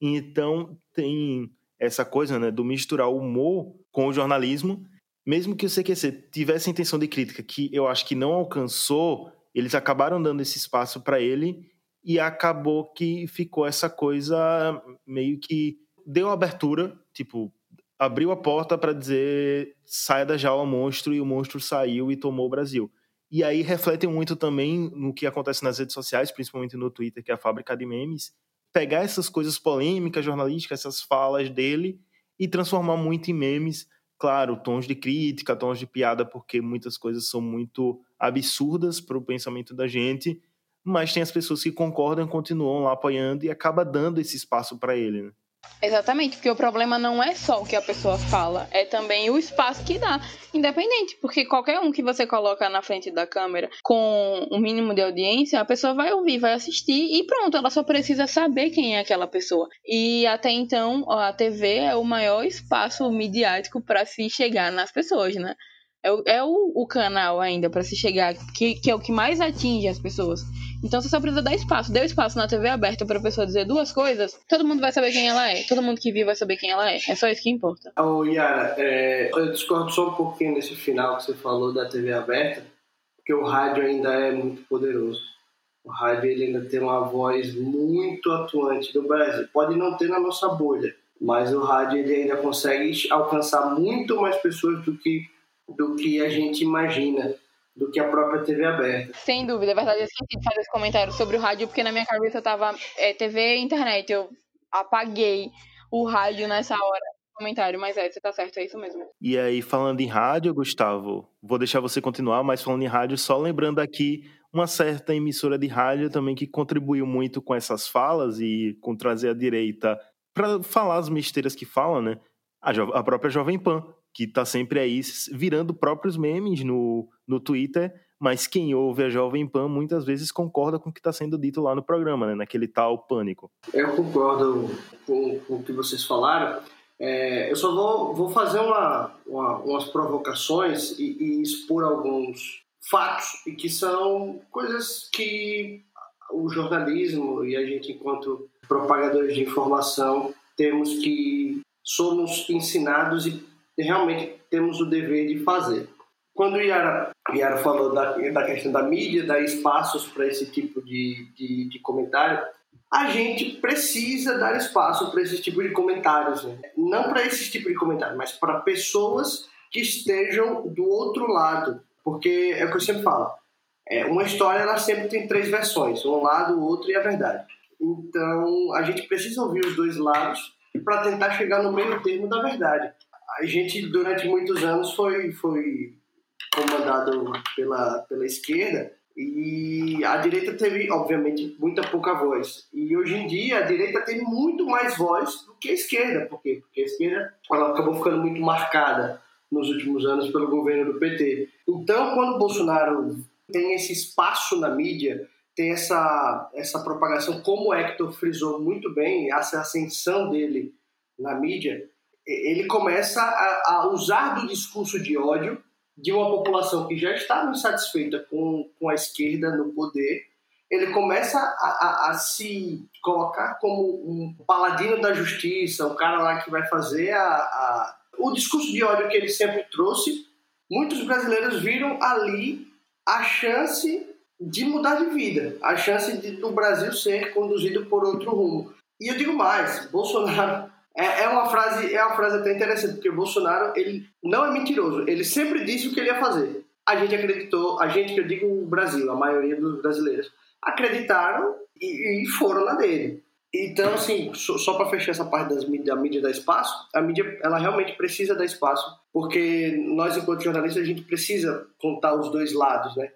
Então tem essa coisa né, do misturar o humor com o jornalismo. Mesmo que o CQC tivesse intenção de crítica, que eu acho que não alcançou, eles acabaram dando esse espaço para ele e acabou que ficou essa coisa meio que deu abertura, tipo, abriu a porta para dizer saia da jaula monstro e o monstro saiu e tomou o Brasil. E aí reflete muito também no que acontece nas redes sociais, principalmente no Twitter, que é a fábrica de memes, pegar essas coisas polêmicas, jornalísticas, essas falas dele e transformar muito em memes. Claro, tons de crítica, tons de piada, porque muitas coisas são muito absurdas para o pensamento da gente, mas tem as pessoas que concordam, continuam lá apoiando e acaba dando esse espaço para ele. Né? Exatamente, porque o problema não é só o que a pessoa fala, é também o espaço que dá, independente, porque qualquer um que você coloca na frente da câmera com o um mínimo de audiência, a pessoa vai ouvir, vai assistir e pronto, ela só precisa saber quem é aquela pessoa. E até então, a TV é o maior espaço midiático para se chegar nas pessoas, né? É o, é o, o canal ainda para se chegar, que, que é o que mais atinge as pessoas. Então você só precisa dar espaço. Deu espaço na TV aberta para a pessoa dizer duas coisas, todo mundo vai saber quem ela é. Todo mundo que viu vai saber quem ela é. É só isso que importa. Ô, oh, Yara, é, eu discordo só um pouquinho nesse final que você falou da TV aberta, porque o rádio ainda é muito poderoso. O rádio ele ainda tem uma voz muito atuante no Brasil. Pode não ter na nossa bolha, mas o rádio ele ainda consegue alcançar muito mais pessoas do que, do que a gente imagina do que a própria TV aberta. Sem dúvida, é verdade. Eu esqueci de fazer esse comentário sobre o rádio, porque na minha cabeça tava é, TV e internet. Eu apaguei o rádio nessa hora comentário, mas é, você tá certo, é isso mesmo. E aí, falando em rádio, Gustavo, vou deixar você continuar, mas falando em rádio, só lembrando aqui uma certa emissora de rádio também que contribuiu muito com essas falas e com trazer a direita para falar as besteiras que falam, né? A, a própria Jovem Pan, que tá sempre aí virando próprios memes no, no Twitter, mas quem ouve a Jovem Pan muitas vezes concorda com o que está sendo dito lá no programa, né? naquele tal pânico. Eu concordo com, com o que vocês falaram. É, eu só vou, vou fazer uma, uma, umas provocações e, e expor alguns fatos e que são coisas que o jornalismo e a gente, enquanto propagadores de informação, temos que somos ensinados e realmente temos o dever de fazer. Quando Yara, Yara falou da, da questão da mídia, dar espaços para esse tipo de, de, de, comentário, a gente precisa dar espaço para esse tipo de comentários. Né? Não para esse tipo de comentário, mas para pessoas que estejam do outro lado. Porque é o que eu sempre falo, é, uma história ela sempre tem três versões, um lado, o outro e a verdade. Então a gente precisa ouvir os dois lados para tentar chegar no meio termo da verdade. A gente durante muitos anos foi foi comandado pela pela esquerda e a direita teve obviamente muita pouca voz. E hoje em dia a direita tem muito mais voz do que a esquerda, por quê? Porque a esquerda ela acabou ficando muito marcada nos últimos anos pelo governo do PT. Então, quando o Bolsonaro tem esse espaço na mídia, tem essa, essa propagação, como o Hector frisou muito bem, essa ascensão dele na mídia, ele começa a, a usar do discurso de ódio de uma população que já está insatisfeita com, com a esquerda no poder, ele começa a, a, a, se colocar como um paladino da justiça, um cara lá que vai fazer a, o discurso de ódio que ele sempre trouxe. Muitos brasileiros viram ali a chance de mudar de vida, a chance de, do Brasil ser conduzido por outro rumo. E eu digo mais, Bolsonaro é, é, uma frase é uma frase até interessante porque Bolsonaro ele não é mentiroso, ele sempre disse o que ele ia fazer. A gente acreditou, a gente que eu digo o Brasil, a maioria dos brasileiros acreditaram e, e foram na dele. Então, assim, só, só para fechar essa parte das mídia, da mídia da espaço, a mídia ela realmente precisa dar espaço, porque nós, enquanto jornalistas, a gente precisa contar os dois lados, né?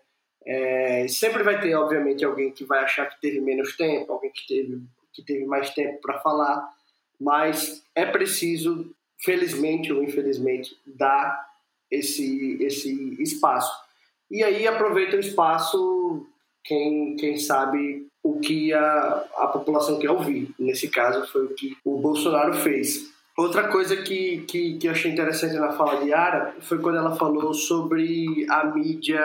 É, sempre vai ter, obviamente, alguém que vai achar que teve menos tempo, alguém que teve, que teve mais tempo para falar, mas é preciso, felizmente ou infelizmente, dar esse, esse espaço. E aí aproveita o espaço quem, quem sabe o que a, a população quer ouvir. Nesse caso, foi o que o Bolsonaro fez. Outra coisa que, que, que eu achei interessante na fala de Ara foi quando ela falou sobre a mídia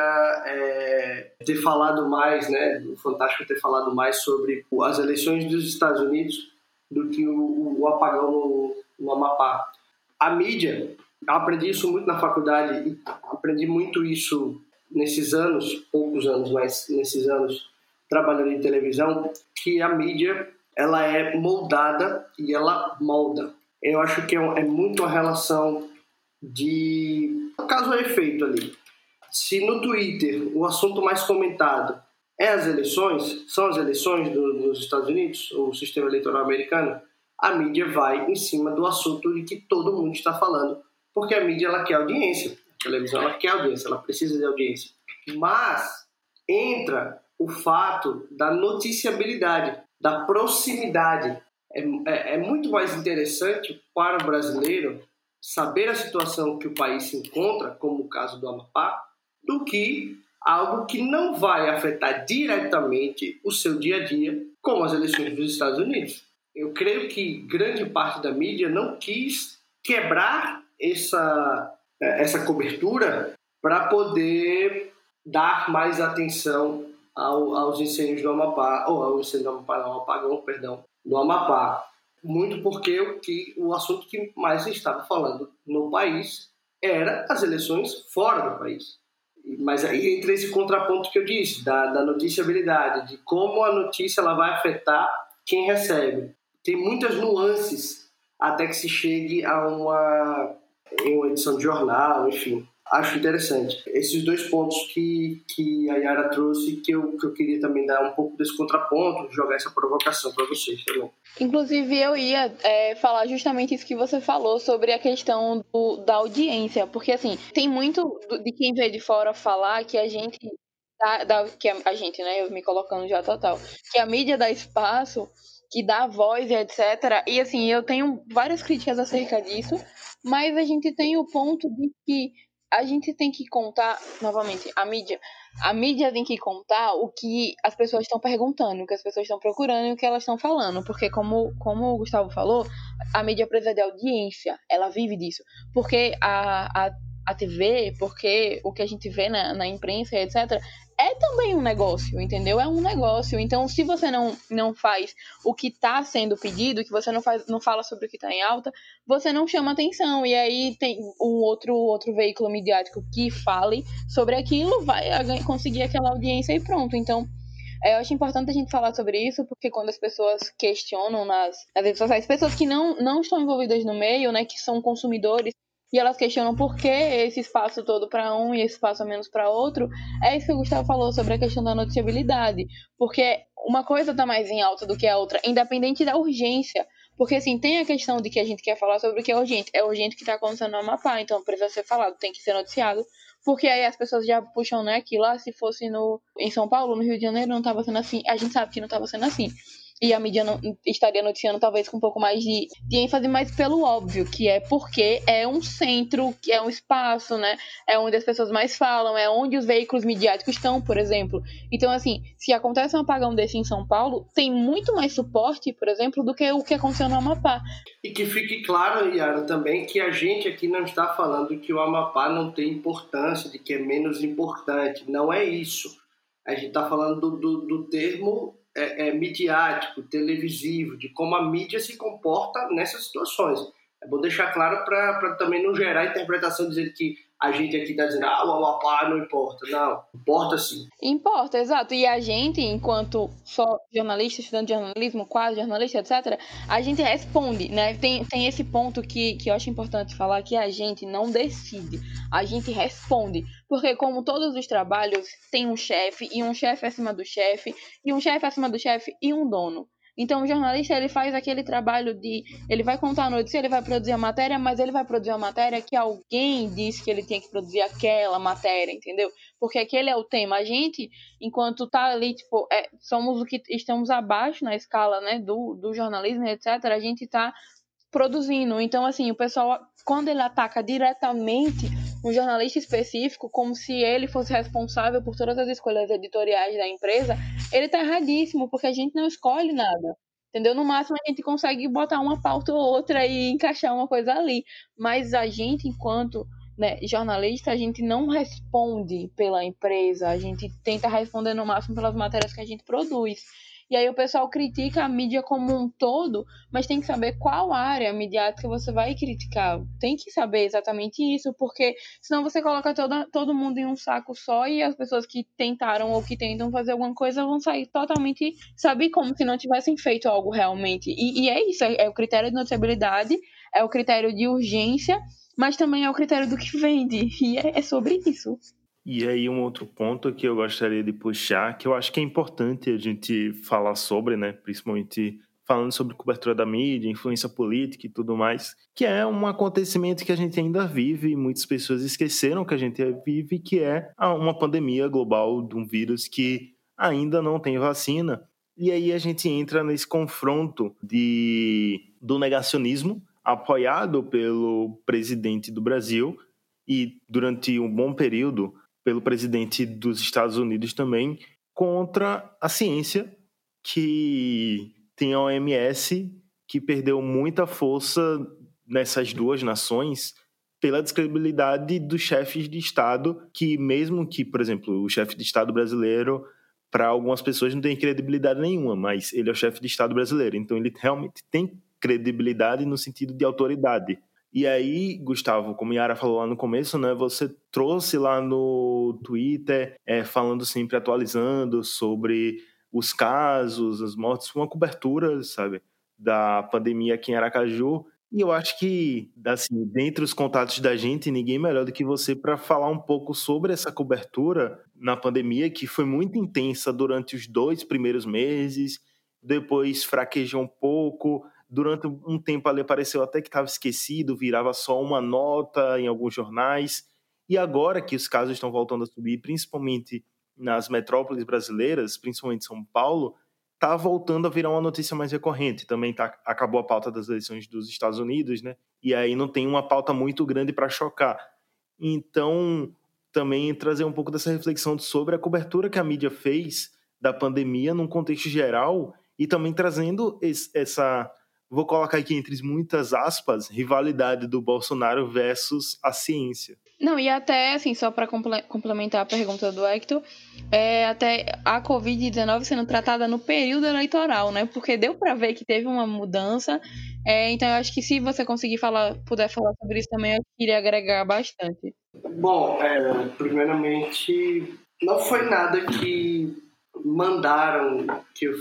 é, ter falado mais, né, o Fantástico ter falado mais sobre as eleições dos Estados Unidos do que o, o apagão no, no Amapá. A mídia, aprendi isso muito na faculdade e aprendi muito isso nesses anos, poucos anos, mas nesses anos trabalhando em televisão, que a mídia ela é moldada e ela molda. Eu acho que é, é muito a relação de caso a efeito ali. Se no Twitter o assunto mais comentado é as eleições, são as eleições do, dos Estados Unidos, o sistema eleitoral americano, a mídia vai em cima do assunto de que todo mundo está falando, porque a mídia ela quer audiência, a televisão ela quer audiência, ela precisa de audiência. Mas entra o fato da noticiabilidade, da proximidade. É, é, é muito mais interessante para o brasileiro saber a situação que o país se encontra, como o caso do Amapá, do que algo que não vai afetar diretamente o seu dia a dia, como as eleições dos Estados Unidos. Eu creio que grande parte da mídia não quis quebrar essa, essa cobertura para poder dar mais atenção ao, aos incêndios do Amapá, ou ao incêndio do Amapá, não, apagão, perdão, do Amapá. Muito porque o, que, o assunto que mais estava falando no país era as eleições fora do país. Mas aí entra esse contraponto que eu disse, da, da noticiabilidade, de como a notícia ela vai afetar quem recebe. Tem muitas nuances até que se chegue a uma, uma edição de jornal, enfim acho interessante. Esses dois pontos que, que a Yara trouxe, que eu, que eu queria também dar um pouco desse contraponto, jogar essa provocação para vocês também. Inclusive, eu ia é, falar justamente isso que você falou sobre a questão do, da audiência, porque assim, tem muito de quem vê de fora falar que a gente. Dá, que a, a gente, né? Eu me colocando já total. Que a mídia dá espaço que dá voz e etc. E assim, eu tenho várias críticas acerca disso, mas a gente tem o ponto de que a gente tem que contar, novamente, a mídia. A mídia tem que contar o que as pessoas estão perguntando, o que as pessoas estão procurando e o que elas estão falando. Porque, como, como o Gustavo falou, a mídia precisa de audiência, ela vive disso. Porque a, a, a TV, porque o que a gente vê na, na imprensa, etc., é também um negócio, entendeu? É um negócio. Então, se você não, não faz o que está sendo pedido, que você não, faz, não fala sobre o que está em alta, você não chama atenção. E aí tem um outro, outro veículo midiático que fale sobre aquilo, vai conseguir aquela audiência e pronto. Então, é, eu acho importante a gente falar sobre isso, porque quando as pessoas questionam nas, nas redes sociais, pessoas que não, não estão envolvidas no meio, né, que são consumidores, e elas questionam por que esse espaço todo para um e esse espaço menos para outro, é isso que o Gustavo falou sobre a questão da noticiabilidade. Porque uma coisa está mais em alta do que a outra, independente da urgência. Porque, assim, tem a questão de que a gente quer falar sobre o que é urgente. É urgente que está acontecendo no Amapá, então precisa ser falado, tem que ser noticiado. Porque aí as pessoas já puxam, né, que lá se fosse no, em São Paulo, no Rio de Janeiro, não estava sendo assim. A gente sabe que não estava sendo assim e a mídia não, estaria noticiando talvez com um pouco mais de, de ênfase, mas pelo óbvio, que é porque é um centro, que é um espaço, né? É onde as pessoas mais falam, é onde os veículos midiáticos estão, por exemplo. Então, assim, se acontece um apagão desse em São Paulo, tem muito mais suporte, por exemplo, do que o que aconteceu no Amapá. E que fique claro, Yara, também que a gente aqui não está falando que o Amapá não tem importância, de que é menos importante. Não é isso. A gente está falando do, do, do termo é, é, midiático, televisivo, de como a mídia se comporta nessas situações. É bom deixar claro para também não gerar interpretação dizendo que a gente aqui está dizendo, ah, o Amapá não importa. Não, importa sim. Importa, exato. E a gente, enquanto só jornalista, estudante de jornalismo, quase jornalista, etc., a gente responde, né? Tem, tem esse ponto que, que eu acho importante falar, que a gente não decide, a gente responde. Porque como todos os trabalhos, tem um chefe, e um chefe acima do chefe, e um chefe acima do chefe, e um dono. Então o jornalista ele faz aquele trabalho de ele vai contar a notícia, ele vai produzir a matéria, mas ele vai produzir a matéria que alguém disse que ele tinha que produzir aquela matéria, entendeu? Porque aquele é o tema. A gente, enquanto tá ali, tipo, é, somos o que estamos abaixo na escala, né, do, do jornalismo, etc. A gente tá produzindo. Então assim, o pessoal quando ele ataca diretamente um jornalista específico como se ele fosse responsável por todas as escolhas editoriais da empresa, ele tá erradíssimo, porque a gente não escolhe nada. Entendeu? No máximo a gente consegue botar uma pauta ou outra e encaixar uma coisa ali. Mas a gente, enquanto né, jornalista, a gente não responde pela empresa, a gente tenta responder no máximo pelas matérias que a gente produz. E aí o pessoal critica a mídia como um todo, mas tem que saber qual área midiática você vai criticar. Tem que saber exatamente isso, porque senão você coloca toda, todo mundo em um saco só e as pessoas que tentaram ou que tentam fazer alguma coisa vão sair totalmente, sabe, como se não tivessem feito algo realmente. E, e é isso, é, é o critério de notabilidade, é o critério de urgência, mas também é o critério do que vende. E é, é sobre isso. E aí um outro ponto que eu gostaria de puxar, que eu acho que é importante a gente falar sobre, né, principalmente falando sobre cobertura da mídia, influência política e tudo mais, que é um acontecimento que a gente ainda vive e muitas pessoas esqueceram que a gente vive, que é uma pandemia global de um vírus que ainda não tem vacina. E aí a gente entra nesse confronto de do negacionismo apoiado pelo presidente do Brasil e durante um bom período pelo presidente dos Estados Unidos também contra a ciência que tem a OMS que perdeu muita força nessas duas nações pela descredibilidade dos chefes de Estado, que mesmo que, por exemplo, o chefe de Estado brasileiro, para algumas pessoas não tem credibilidade nenhuma, mas ele é o chefe de Estado brasileiro, então ele realmente tem credibilidade no sentido de autoridade. E aí, Gustavo, como Yara falou lá no começo, né, você trouxe lá no Twitter, é, falando sempre, atualizando sobre os casos, as mortes, uma cobertura, sabe, da pandemia aqui em Aracaju. E eu acho que, assim, dentre os contatos da gente, ninguém melhor do que você para falar um pouco sobre essa cobertura na pandemia, que foi muito intensa durante os dois primeiros meses, depois fraquejou um pouco, Durante um tempo ali pareceu até que estava esquecido, virava só uma nota em alguns jornais. E agora que os casos estão voltando a subir, principalmente nas metrópoles brasileiras, principalmente São Paulo, está voltando a virar uma notícia mais recorrente. Também tá, acabou a pauta das eleições dos Estados Unidos, né? E aí não tem uma pauta muito grande para chocar. Então, também trazer um pouco dessa reflexão sobre a cobertura que a mídia fez da pandemia num contexto geral e também trazendo essa, vou colocar aqui entre muitas aspas, rivalidade do Bolsonaro versus a ciência. Não, e até, assim, só para complementar a pergunta do Hector, é até a Covid-19 sendo tratada no período eleitoral, né? Porque deu para ver que teve uma mudança. É, então, eu acho que se você conseguir falar, puder falar sobre isso também, eu queria agregar bastante. Bom, é, primeiramente, não foi nada que mandaram que eu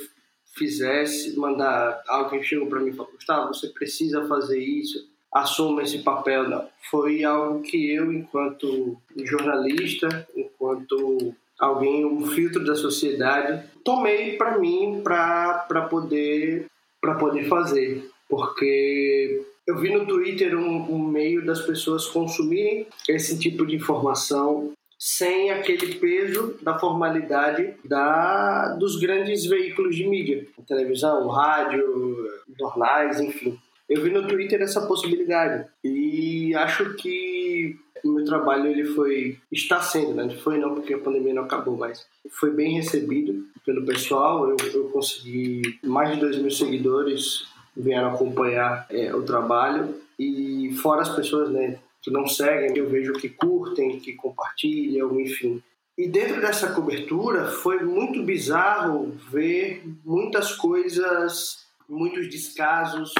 fizesse, mandar alguém chegou para mim e falou, Gustavo, você precisa fazer isso assuma esse papel, não. Foi algo que eu, enquanto jornalista, enquanto alguém, um filtro da sociedade, tomei para mim para poder, poder fazer. Porque eu vi no Twitter um, um meio das pessoas consumirem esse tipo de informação sem aquele peso da formalidade da, dos grandes veículos de mídia, televisão, rádio, jornais, enfim eu vi no Twitter essa possibilidade e acho que o meu trabalho ele foi está sendo, né? Foi não porque a pandemia não acabou, mas foi bem recebido pelo pessoal. Eu, eu consegui mais de 2 mil seguidores vieram acompanhar é, o trabalho e fora as pessoas, né? Que não seguem, eu vejo que curtem, que compartilham, enfim. E dentro dessa cobertura foi muito bizarro ver muitas coisas, muitos descasos,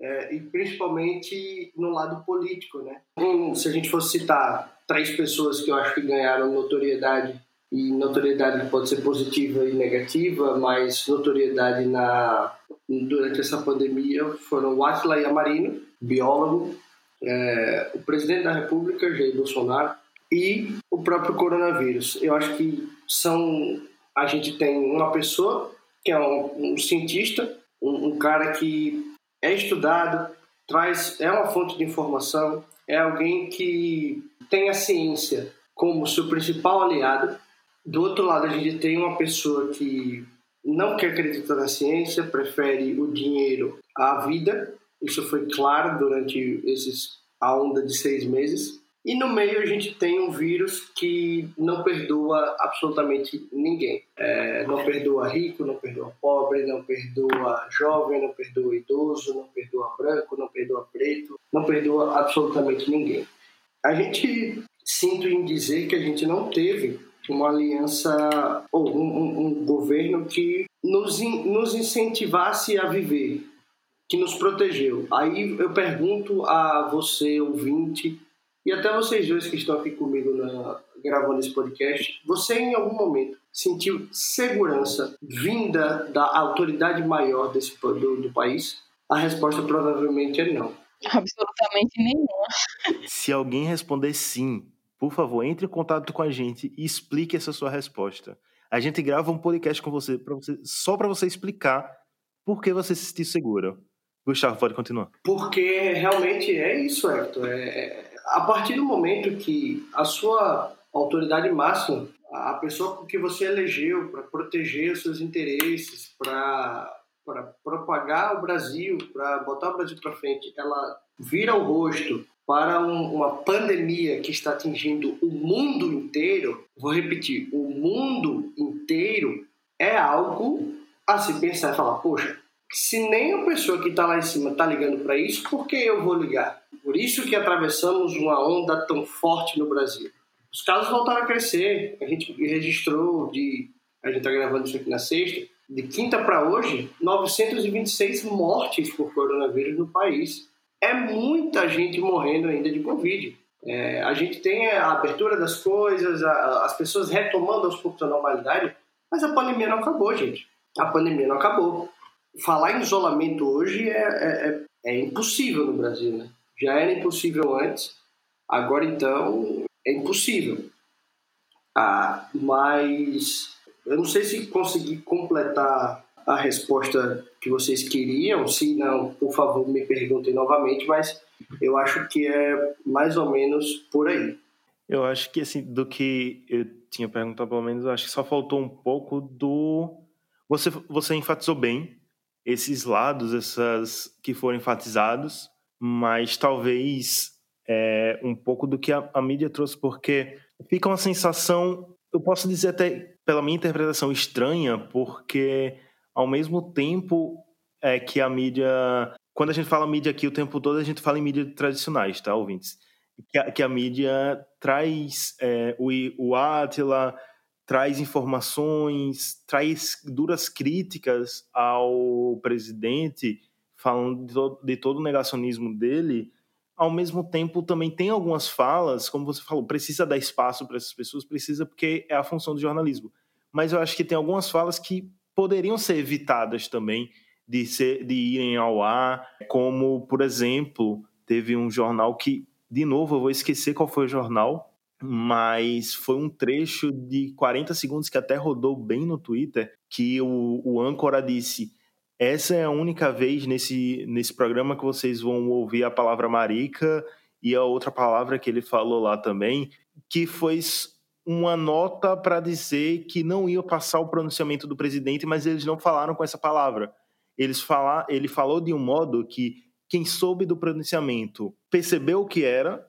é, e principalmente no lado político, né? Se a gente fosse citar três pessoas que eu acho que ganharam notoriedade e notoriedade pode ser positiva e negativa, mas notoriedade na durante essa pandemia foram o Atila Yamarino, biólogo, é, o presidente da República, Jair Bolsonaro, e o próprio coronavírus. Eu acho que são a gente tem uma pessoa que é um, um cientista, um, um cara que é estudado, traz é uma fonte de informação, é alguém que tem a ciência como seu principal aliado. Do outro lado, a gente tem uma pessoa que não quer acreditar na ciência, prefere o dinheiro à vida. Isso foi claro durante esses a onda de seis meses. E no meio a gente tem um vírus que não perdoa absolutamente ninguém. É, não perdoa rico, não perdoa pobre, não perdoa jovem, não perdoa idoso, não perdoa branco, não perdoa preto, não perdoa absolutamente ninguém. A gente sinto em dizer que a gente não teve uma aliança ou um, um, um governo que nos, in, nos incentivasse a viver, que nos protegeu. Aí eu pergunto a você, ouvinte, e até vocês dois que estão aqui comigo na, gravando esse podcast, você em algum momento sentiu segurança vinda da autoridade maior desse, do, do país? A resposta provavelmente é não. Absolutamente nenhuma. Se alguém responder sim, por favor, entre em contato com a gente e explique essa sua resposta. A gente grava um podcast com você, pra você só para você explicar por que você se sentiu segura. Gustavo, pode continuar. Porque realmente é isso, Hector. É, é a partir do momento que a sua autoridade máxima, a pessoa que você elegeu para proteger os seus interesses, para para propagar o Brasil, para botar o Brasil para frente, ela vira o rosto para um, uma pandemia que está atingindo o mundo inteiro, vou repetir, o mundo inteiro é algo a se pensar e falar, poxa, se nem a pessoa que está lá em cima está ligando para isso, por que eu vou ligar? Por isso que atravessamos uma onda tão forte no Brasil. Os casos voltaram a crescer. A gente registrou de. A gente está gravando isso aqui na sexta. De quinta para hoje, 926 mortes por coronavírus no país. É muita gente morrendo ainda de Covid. É, a gente tem a abertura das coisas, a, as pessoas retomando aos poucos a normalidade, mas a pandemia não acabou, gente. A pandemia não acabou. Falar em isolamento hoje é, é, é, é impossível no Brasil, né? Já era impossível antes, agora então é impossível. Ah, mas eu não sei se consegui completar a resposta que vocês queriam. Se não, por favor, me perguntem novamente, mas eu acho que é mais ou menos por aí. Eu acho que, assim, do que eu tinha perguntado, pelo menos, eu acho que só faltou um pouco do. Você, você enfatizou bem esses lados, essas que foram enfatizados, mas talvez é, um pouco do que a, a mídia trouxe, porque fica uma sensação, eu posso dizer até pela minha interpretação estranha, porque ao mesmo tempo é que a mídia, quando a gente fala mídia aqui o tempo todo, a gente fala em mídia tradicionais, tá, ouvintes? Que a, que a mídia traz é, o, o Atila, traz informações, traz duras críticas ao presidente, falando de todo, de todo o negacionismo dele, ao mesmo tempo também tem algumas falas, como você falou, precisa dar espaço para essas pessoas, precisa porque é a função do jornalismo. Mas eu acho que tem algumas falas que poderiam ser evitadas também de, ser, de irem ao ar, como, por exemplo, teve um jornal que, de novo, eu vou esquecer qual foi o jornal, mas foi um trecho de 40 segundos que até rodou bem no Twitter, que o, o âncora disse essa é a única vez nesse, nesse programa que vocês vão ouvir a palavra marica e a outra palavra que ele falou lá também, que foi uma nota para dizer que não ia passar o pronunciamento do presidente, mas eles não falaram com essa palavra. Eles falar, ele falou de um modo que quem soube do pronunciamento percebeu o que era,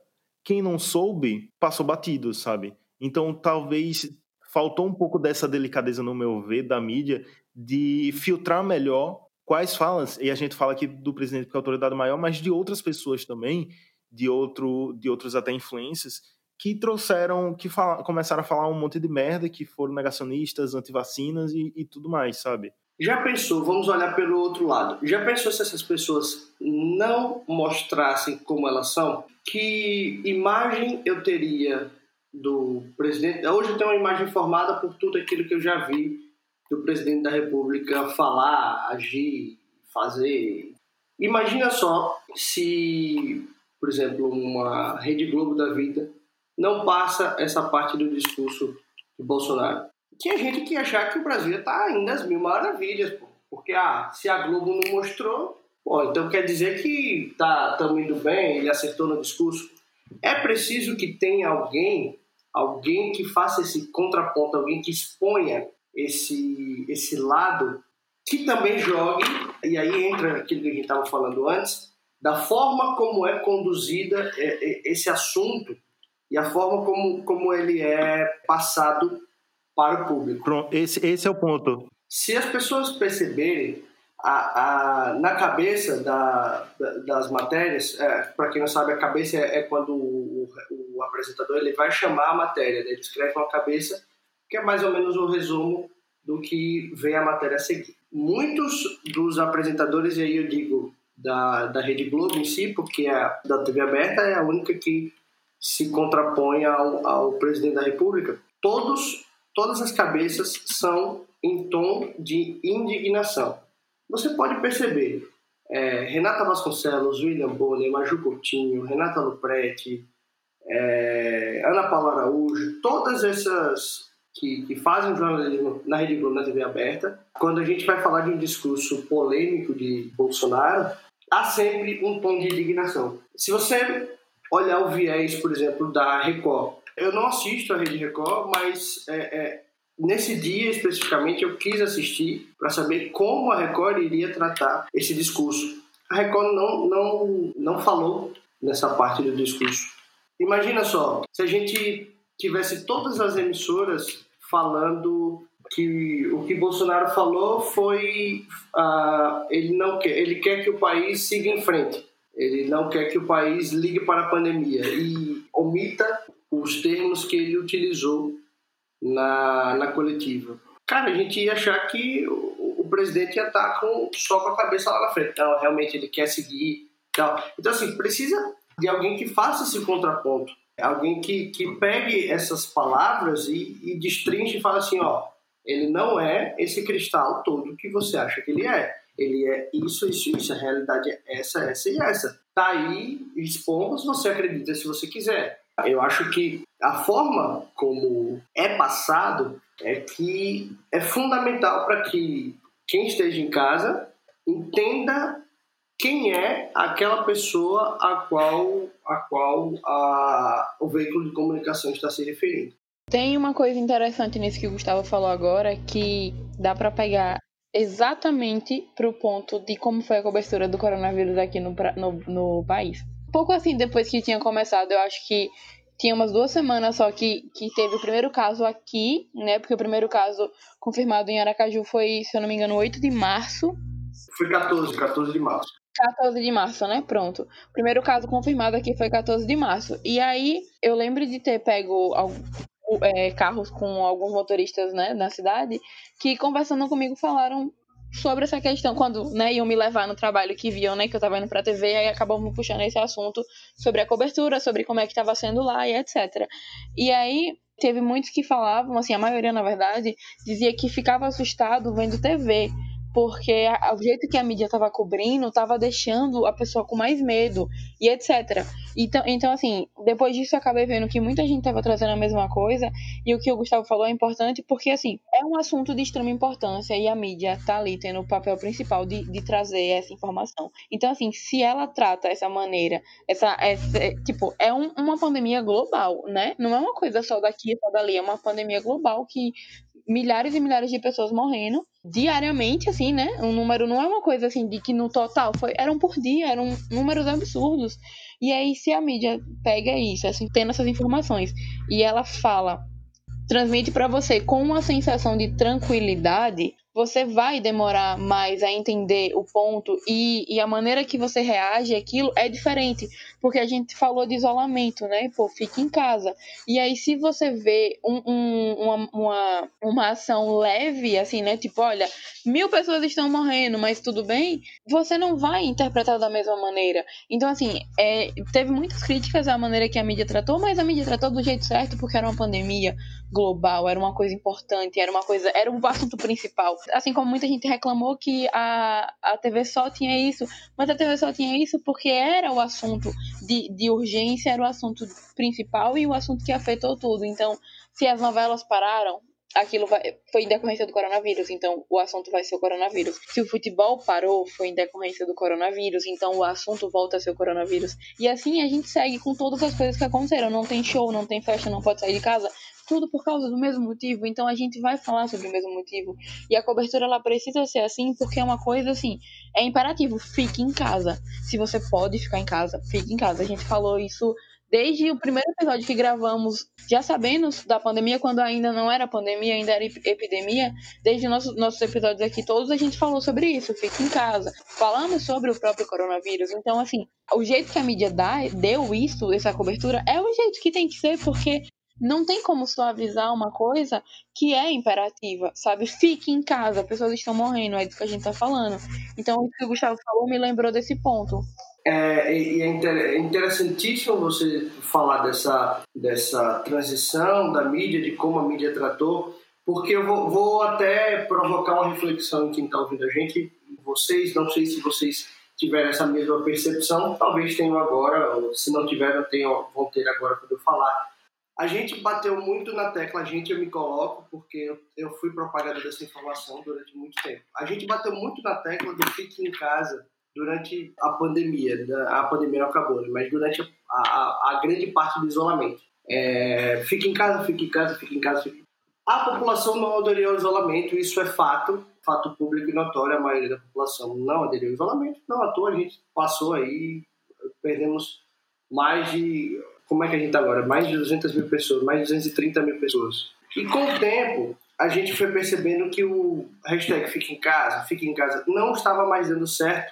quem não soube passou batido, sabe? Então talvez faltou um pouco dessa delicadeza no meu ver da mídia de filtrar melhor quais falas, e a gente fala aqui do presidente porque é a autoridade maior, mas de outras pessoas também, de, outro, de outros até influências, que trouxeram, que fala, começaram a falar um monte de merda, que foram negacionistas, antivacinas e, e tudo mais, sabe? Já pensou, vamos olhar pelo outro lado, já pensou se essas pessoas não mostrassem como elas são? Que imagem eu teria do presidente? Hoje eu tenho uma imagem formada por tudo aquilo que eu já vi do presidente da República falar, agir, fazer. Imagina só se, por exemplo, uma Rede Globo da vida não passa essa parte do discurso de Bolsonaro. Tinha gente que ia achar que o Brasil está ainda às mil maravilhas, pô. porque ah, se a Globo não mostrou, pô, então quer dizer que tá estamos indo bem, ele acertou no discurso. É preciso que tenha alguém, alguém que faça esse contraponto, alguém que exponha esse, esse lado que também jogue, e aí entra aquilo que a gente estava falando antes, da forma como é conduzida esse assunto e a forma como, como ele é passado para o público. Pronto, esse, esse é o ponto. Se as pessoas perceberem a, a, na cabeça da, da, das matérias, é, para quem não sabe, a cabeça é, é quando o, o, apresentador ele vai chamar a matéria, né? ele escreve uma cabeça que é mais ou menos o um resumo do que vem a matéria a seguir. Muitos dos apresentadores, e aí eu digo da, da Rede Globo em si, porque a da TV aberta é a única que se contrapõe ao, ao presidente da República, todos, todas as cabeças são em tom de indignação. Você pode perceber, é, Renata Vasconcelos, William Bonner, Maju Coutinho, Renata Luprete, é, Ana Paula Araújo, todas essas que, que fazem jornalismo na Rede Globo, na TV aberta, quando a gente vai falar de um discurso polêmico de Bolsonaro, há sempre um tom de indignação. Se você olhar o viés, por exemplo, da Record, eu não assisto a Rede Record, mas é, é, nesse dia especificamente eu quis assistir para saber como a Record iria tratar esse discurso. A Record não, não, não falou nessa parte do discurso. Imagina só, se a gente tivesse todas as emissoras falando que o que Bolsonaro falou foi uh, ele não quer ele quer que o país siga em frente ele não quer que o país ligue para a pandemia e omita os termos que ele utilizou na, na coletiva cara a gente ia achar que o, o presidente ia estar com só com a cabeça lá na frente então realmente ele quer seguir então assim precisa de alguém que faça esse contraponto Alguém que, que pegue essas palavras e, e destrinche e fala assim, ó, ele não é esse cristal todo que você acha que ele é. Ele é isso, isso, isso. A realidade é essa, essa e essa. Tá aí, expondo se você acredita, se você quiser. Eu acho que a forma como é passado é que é fundamental para que quem esteja em casa entenda quem é aquela pessoa a qual, a qual a, o veículo de comunicação está se referindo. Tem uma coisa interessante nisso que o Gustavo falou agora, que dá para pegar exatamente para o ponto de como foi a cobertura do coronavírus aqui no, no, no país. Pouco assim depois que tinha começado, eu acho que tinha umas duas semanas só que, que teve o primeiro caso aqui, né? Porque o primeiro caso confirmado em Aracaju foi, se eu não me engano, 8 de março. Foi 14, 14 de março. 14 de março, né? Pronto. O primeiro caso confirmado aqui foi 14 de março. E aí, eu lembro de ter pego é, carros com alguns motoristas, né, na cidade, que conversando comigo falaram sobre essa questão, quando né, iam me levar no trabalho que viam, né, que eu estava indo para a TV, aí acabam me puxando esse assunto sobre a cobertura, sobre como é que estava sendo lá e etc. E aí teve muitos que falavam, assim, a maioria na verdade, dizia que ficava assustado vendo TV, porque o jeito que a mídia estava cobrindo estava deixando a pessoa com mais medo e etc. Então, então, assim, depois disso eu acabei vendo que muita gente estava trazendo a mesma coisa e o que o Gustavo falou é importante porque, assim, é um assunto de extrema importância e a mídia está ali tendo o papel principal de, de trazer essa informação. Então, assim, se ela trata essa maneira, essa, essa tipo, é um, uma pandemia global, né? Não é uma coisa só daqui, só dali, é uma pandemia global que milhares e milhares de pessoas morrendo diariamente, assim, né? O número não é uma coisa assim de que no total foi, eram por dia, eram números absurdos. E aí, se a mídia pega isso, assim, tendo essas informações, e ela fala, transmite para você com uma sensação de tranquilidade, você vai demorar mais a entender o ponto e, e a maneira que você reage àquilo é diferente. Porque a gente falou de isolamento, né? Pô, fica em casa. E aí, se você vê um, um, uma, uma, uma ação leve, assim, né? Tipo, olha, mil pessoas estão morrendo, mas tudo bem, você não vai interpretar da mesma maneira. Então, assim, é, teve muitas críticas à maneira que a mídia tratou, mas a mídia tratou do jeito certo porque era uma pandemia global, era uma coisa importante, era uma coisa, era o assunto principal. Assim como muita gente reclamou que a, a TV só tinha isso, mas a TV só tinha isso porque era o assunto de, de urgência, era o assunto principal e o assunto que afetou tudo. Então, se as novelas pararam, aquilo vai, foi em decorrência do coronavírus, então o assunto vai ser o coronavírus. Se o futebol parou, foi em decorrência do coronavírus, então o assunto volta a ser o coronavírus. E assim a gente segue com todas as coisas que aconteceram. Não tem show, não tem festa, não pode sair de casa tudo por causa do mesmo motivo, então a gente vai falar sobre o mesmo motivo. E a cobertura ela precisa ser assim, porque é uma coisa assim, é imperativo, fique em casa. Se você pode ficar em casa, fique em casa. A gente falou isso desde o primeiro episódio que gravamos, já sabendo da pandemia, quando ainda não era pandemia, ainda era epidemia, desde nossos, nossos episódios aqui todos, a gente falou sobre isso, fique em casa. Falamos sobre o próprio coronavírus. Então, assim, o jeito que a mídia dá, deu isso, essa cobertura, é o jeito que tem que ser, porque não tem como suavizar uma coisa que é imperativa, sabe? Fique em casa, pessoas estão morrendo, é disso que a gente tá falando. Então, o que o Gustavo falou me lembrou desse ponto. É, é, é interessantíssimo você falar dessa, dessa transição da mídia, de como a mídia tratou, porque eu vou, vou até provocar uma reflexão em quem está ouvindo a gente. Vocês, não sei se vocês tiveram essa mesma percepção, talvez tenham agora, ou se não tiveram, tenham, vão ter agora quando eu falar a gente bateu muito na tecla, a gente eu me coloco, porque eu, fui propagador dessa informação durante muito tempo. A gente bateu muito na tecla do fique em casa durante a pandemia. A pandemia não acabou, né? mas durante a, a, a grande parte do isolamento. É, fique em casa, fique em casa, fique em casa. Fique... A população não aderiu ao isolamento, isso é fato, fato público e notório. A maioria da população não aderiu ao isolamento. Não à toa, a gente passou aí, perdemos mais de como é que a gente está agora? Mais de 200 mil pessoas, mais de 230 mil pessoas. E com o tempo, a gente foi percebendo que o hashtag Fique em Casa, Fique em Casa, não estava mais dando certo.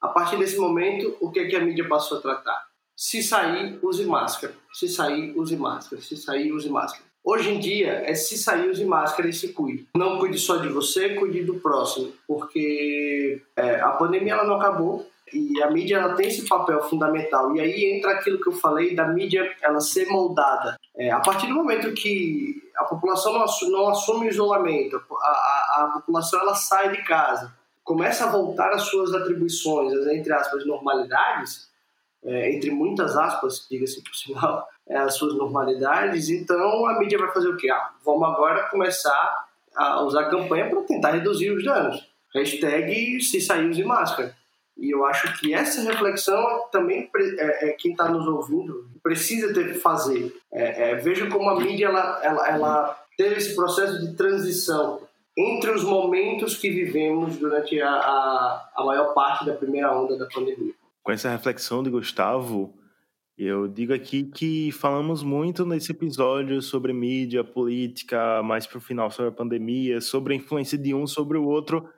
A partir desse momento, o que, é que a mídia passou a tratar? Se sair, use máscara. Se sair, use máscara. Se sair, use máscara. Hoje em dia, é se sair, use máscara e se cuide. Não cuide só de você, cuide do próximo. Porque é, a pandemia ela não acabou e a mídia ela tem esse papel fundamental. E aí entra aquilo que eu falei da mídia ela ser moldada. É, a partir do momento que a população não assume, não assume o isolamento, a, a, a, população ela sai de casa, começa a voltar às suas atribuições, entre aspas, normalidades, é, entre muitas aspas, diga-se por sinal, é, as suas normalidades, então a mídia vai fazer o quê? Ah, vamos agora começar a usar campanha para tentar reduzir os danos. Hashtag se sair use máscara. E eu acho que essa reflexão também é, é quem está nos ouvindo precisa ter que fazer. É, é, veja como a mídia ela, ela, ela teve esse processo de transição entre os momentos que vivemos durante a, a, a maior parte da primeira onda da pandemia. com essa reflexão de Gustavo, eu digo aqui que falamos muito nesse episódio sobre mídia, política, mais para o final sobre a pandemia, sobre a influência de um sobre o outro,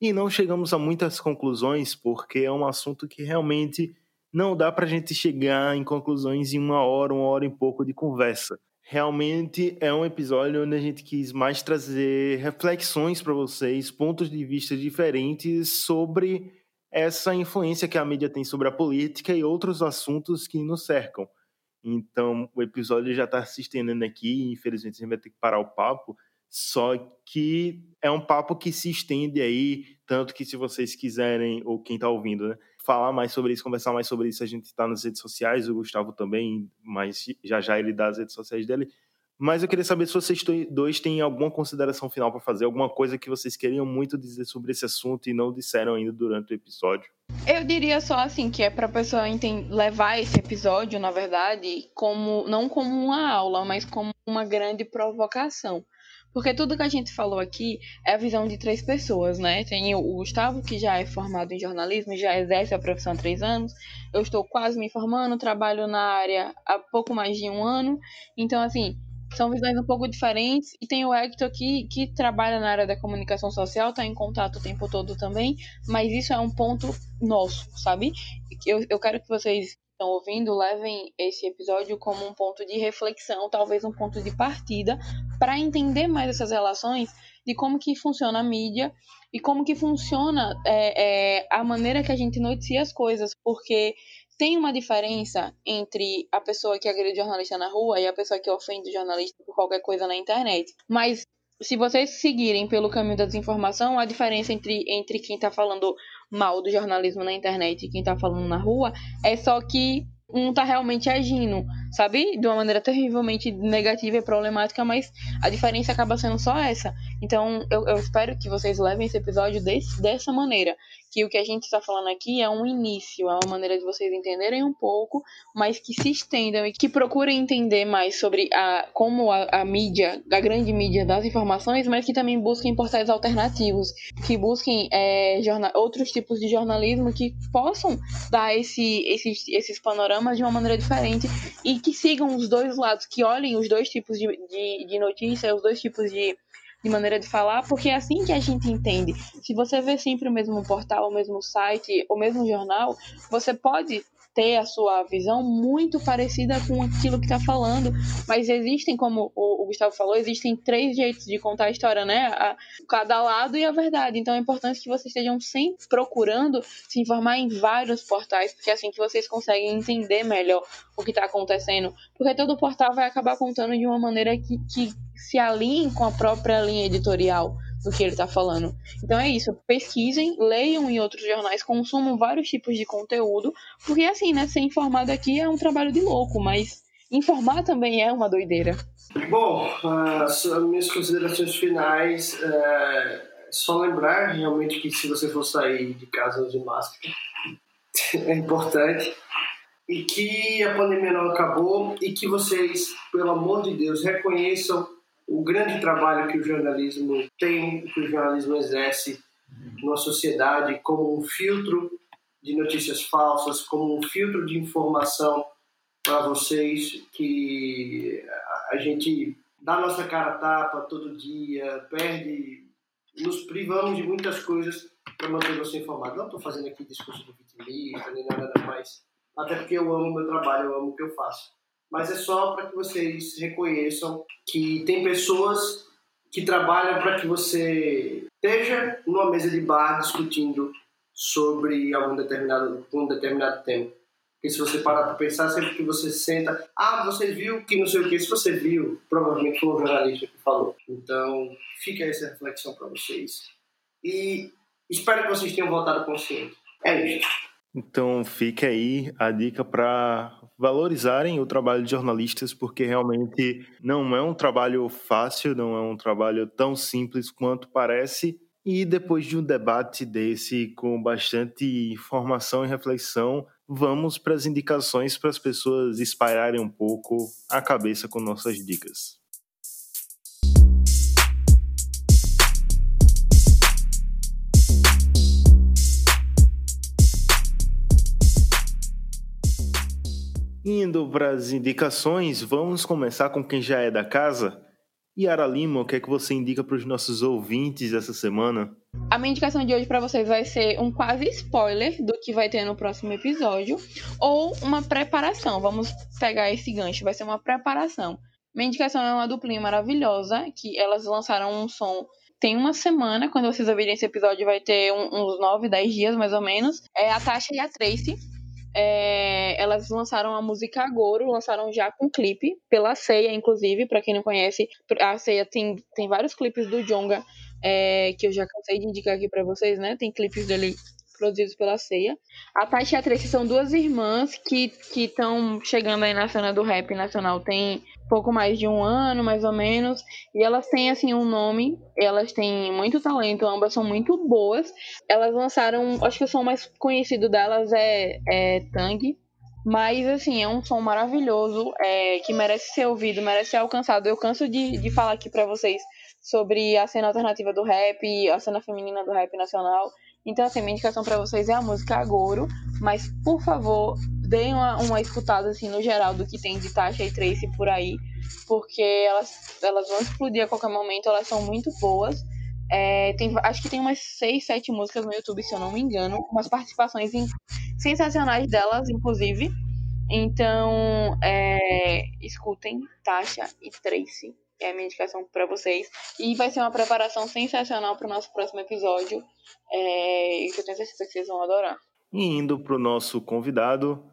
e não chegamos a muitas conclusões, porque é um assunto que realmente não dá para a gente chegar em conclusões em uma hora, uma hora e pouco de conversa. Realmente é um episódio onde a gente quis mais trazer reflexões para vocês, pontos de vista diferentes sobre essa influência que a mídia tem sobre a política e outros assuntos que nos cercam. Então, o episódio já está se estendendo aqui, infelizmente a gente vai ter que parar o papo, só que é um papo que se estende aí, tanto que se vocês quiserem, ou quem está ouvindo, né, falar mais sobre isso, conversar mais sobre isso, a gente está nas redes sociais, o Gustavo também, mas já já ele dá as redes sociais dele. Mas eu queria saber se vocês dois têm alguma consideração final para fazer, alguma coisa que vocês queriam muito dizer sobre esse assunto e não disseram ainda durante o episódio. Eu diria só assim que é para a pessoa levar esse episódio, na verdade, como não como uma aula, mas como uma grande provocação. Porque tudo que a gente falou aqui é a visão de três pessoas, né? Tem o Gustavo, que já é formado em jornalismo, já exerce a profissão há três anos. Eu estou quase me formando, trabalho na área há pouco mais de um ano. Então, assim, são visões um pouco diferentes. E tem o Hector que, que trabalha na área da comunicação social, está em contato o tempo todo também, mas isso é um ponto nosso, sabe? Eu, eu quero que vocês estão ouvindo levem esse episódio como um ponto de reflexão, talvez um ponto de partida, para entender mais essas relações de como que funciona a mídia e como que funciona é, é, a maneira que a gente noticia as coisas, porque tem uma diferença entre a pessoa que agride jornalista na rua e a pessoa que ofende o jornalista por qualquer coisa na internet. Mas se vocês seguirem pelo caminho da desinformação, a diferença entre, entre quem está falando mal do jornalismo na internet e quem está falando na rua é só que um tá realmente agindo, sabe? De uma maneira terrivelmente negativa e problemática, mas a diferença acaba sendo só essa. Então, eu, eu espero que vocês levem esse episódio desse, dessa maneira que o que a gente está falando aqui é um início, é uma maneira de vocês entenderem um pouco, mas que se estendam e que procurem entender mais sobre a, como a, a mídia, a grande mídia das informações, mas que também busquem portais alternativos, que busquem é, outros tipos de jornalismo que possam dar esse, esses, esses panoramas de uma maneira diferente e que sigam os dois lados, que olhem os dois tipos de, de, de notícia, os dois tipos de de maneira de falar, porque é assim que a gente entende. Se você vê sempre o mesmo portal, o mesmo site, o mesmo jornal, você pode ter a sua visão muito parecida com aquilo que está falando, mas existem, como o, Gustavo falou, existem três jeitos de contar a história, né? A, cada lado e a verdade. Então é importante que vocês estejam sempre procurando se informar em vários portais, porque é assim que vocês conseguem entender melhor o que está acontecendo. Porque todo portal vai acabar contando de uma maneira que, que se alinhe com a própria linha editorial do que ele está falando. Então é isso, pesquisem, leiam em outros jornais, consumam vários tipos de conteúdo, porque assim, né, ser informado aqui é um trabalho de louco, mas informar também é uma doideira. Bom, as minhas considerações finais, é só lembrar realmente que se você for sair de casa de máscara, é importante e que a pandemia não acabou e que vocês, pelo amor de Deus, reconheçam o grande trabalho que o jornalismo tem, que o jornalismo exerce numa sociedade como um filtro de notícias falsas, como um filtro de informação para vocês que a gente dá nossa cara tapa todo dia, perde, nos privamos de muitas coisas para manter você informado. Não estou fazendo aqui discurso de vitimista nem nada mais, até porque eu amo meu trabalho, eu amo o que eu faço mas é só para que vocês reconheçam que tem pessoas que trabalham para que você esteja numa mesa de bar discutindo sobre algum determinado, um determinado tema. Porque se você parar para pensar, sempre que você senta, ah, você viu que não sei o que, se você viu, provavelmente foi um jornalista que falou. Então, fica essa reflexão para vocês. E espero que vocês tenham voltado consciente. É isso. Então, fica aí a dica para valorizarem o trabalho de jornalistas, porque realmente não é um trabalho fácil, não é um trabalho tão simples quanto parece. E depois de um debate desse, com bastante informação e reflexão, vamos para as indicações para as pessoas espalharem um pouco a cabeça com nossas dicas. Indo para as indicações, vamos começar com quem já é da casa. Yara Lima, o que é que você indica para os nossos ouvintes essa semana? A minha indicação de hoje para vocês vai ser um quase spoiler do que vai ter no próximo episódio, ou uma preparação. Vamos pegar esse gancho, vai ser uma preparação. Minha indicação é uma duplinha maravilhosa, que elas lançaram um som tem uma semana, quando vocês ouvirem esse episódio, vai ter uns 9, 10 dias mais ou menos. É a Tasha e a Tracy. É, elas lançaram a música Agoro, lançaram já com clipe, pela Ceia, inclusive, para quem não conhece, a Ceia tem, tem vários clipes do Jonga é, que eu já cansei de indicar aqui para vocês, né? Tem clipes dele produzidos pela Ceia. A Tati e a Tracy são duas irmãs que estão chegando aí na cena do rap nacional. Tem pouco mais de um ano, mais ou menos. E elas têm, assim, um nome. Elas têm muito talento, ambas são muito boas. Elas lançaram, acho que o som mais conhecido delas é, é Tang. Mas, assim, é um som maravilhoso, é, que merece ser ouvido, merece ser alcançado. Eu canso de, de falar aqui para vocês sobre a cena alternativa do rap, a cena feminina do rap nacional. Então, assim, minha indicação para vocês é a música Agoro, mas por favor, deem uma, uma escutada assim no geral do que tem de Tasha e Tracy por aí, porque elas, elas vão explodir a qualquer momento, elas são muito boas. É, tem, acho que tem umas 6, 7 músicas no YouTube, se eu não me engano, umas participações em, sensacionais delas, inclusive. Então, é, escutem Tasha e Tracy é a minha indicação para vocês. E vai ser uma preparação sensacional para o nosso próximo episódio. É, e que eu tenho certeza que vocês vão adorar. E indo para o nosso convidado,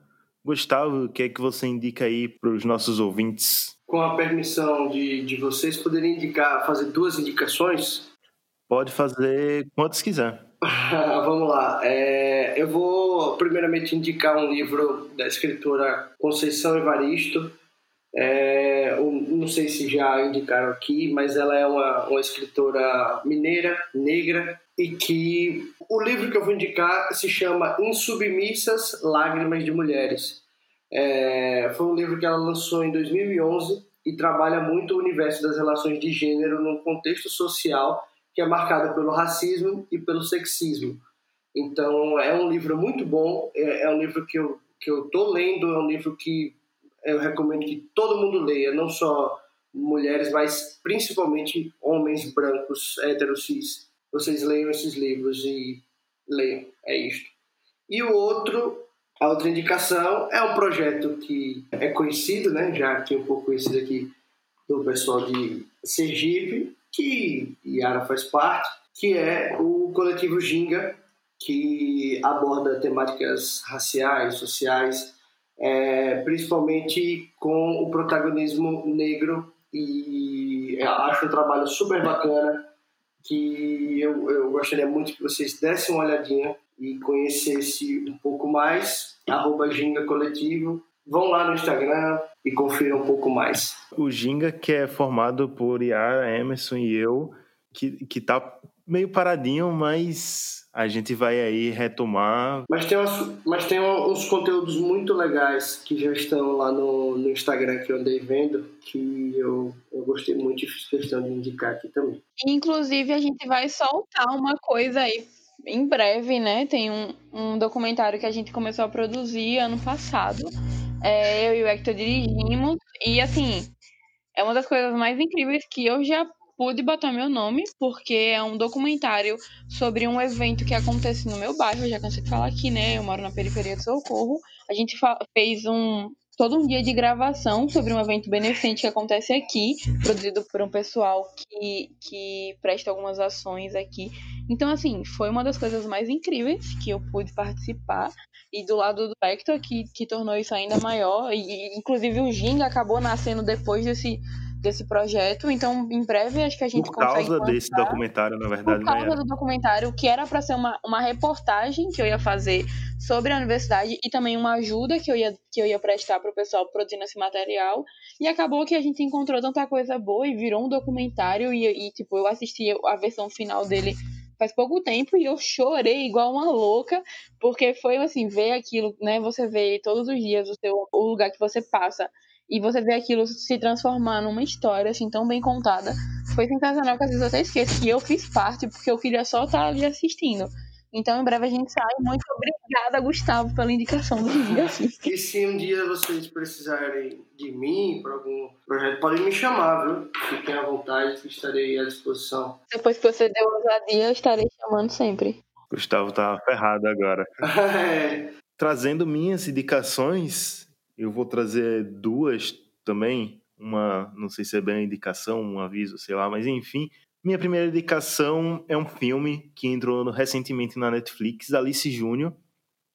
Gustavo, o que é que você indica aí para os nossos ouvintes? Com a permissão de, de vocês, poderia indicar, fazer duas indicações? Pode fazer quantas quiser. Vamos lá. É, eu vou primeiramente indicar um livro da escritora Conceição Evaristo, é, não sei se já indicaram aqui, mas ela é uma, uma escritora mineira, negra, e que o livro que eu vou indicar se chama Insubmissas Lágrimas de Mulheres. É, foi um livro que ela lançou em 2011 e trabalha muito o universo das relações de gênero num contexto social que é marcado pelo racismo e pelo sexismo. Então é um livro muito bom, é, é um livro que eu que eu tô lendo, é um livro que eu recomendo que todo mundo leia, não só mulheres, mas principalmente homens brancos, héteros, cis. Vocês leiam esses livros e leiam, é isto. E o outro, a outra indicação é um projeto que é conhecido, né, já que é um pouco conhecido aqui do pessoal de Sergipe, que Yara faz parte, que é o coletivo Ginga, que aborda temáticas raciais, sociais, é, principalmente com o protagonismo negro. E acho um trabalho super bacana que eu, eu gostaria muito que vocês dessem uma olhadinha e conhecessem um pouco mais, arroba Ginga Coletivo. Vão lá no Instagram e confiram um pouco mais. O Ginga, que é formado por Iara, Emerson e eu, que, que tá meio paradinho, mas a gente vai aí retomar. Mas tem, umas, mas tem uns conteúdos muito legais que já estão lá no, no Instagram que eu andei vendo, que eu, eu gostei muito e fiz questão de indicar aqui também. Inclusive, a gente vai soltar uma coisa aí em breve, né? Tem um, um documentário que a gente começou a produzir ano passado. É, eu e o Hector dirigimos, e assim, é uma das coisas mais incríveis que eu já pude botar meu nome, porque é um documentário sobre um evento que acontece no meu bairro, eu já cansei de falar aqui, né? Eu moro na periferia de Socorro. A gente fez um todo um dia de gravação sobre um evento beneficente que acontece aqui, produzido por um pessoal que, que presta algumas ações aqui. Então, assim, foi uma das coisas mais incríveis que eu pude participar. E do lado do Hector, que, que tornou isso ainda maior. E, inclusive, o Ginga acabou nascendo depois desse desse projeto. Então, em breve, acho que a gente Por causa desse documentário, na verdade. Por causa do documentário, que era para ser uma, uma reportagem que eu ia fazer sobre a universidade e também uma ajuda que eu ia, que eu ia prestar para o pessoal produzindo esse material. E acabou que a gente encontrou tanta coisa boa e virou um documentário. E, e tipo, eu assisti a versão final dele faz pouco tempo e eu chorei igual uma louca, porque foi assim, ver aquilo, né? Você vê todos os dias o, seu, o lugar que você passa e você vê aquilo se transformar numa história assim tão bem contada. Foi sensacional que às vezes eu até esqueço que eu fiz parte, porque eu queria só estar ali assistindo. Então, em breve a gente sai. Muito obrigada, Gustavo, pela indicação do Vingadores. E se um dia vocês precisarem de mim para algum projeto, podem me chamar, viu? Fiquem à vontade, que estarei à disposição. Depois que você deu ousadia, eu estarei chamando sempre. Gustavo tá ferrado agora. É, Trazendo minhas indicações, eu vou trazer duas também. Uma, não sei se é bem indicação, um aviso, sei lá, mas enfim. Minha primeira indicação é um filme que entrou recentemente na Netflix, Alice Júnior,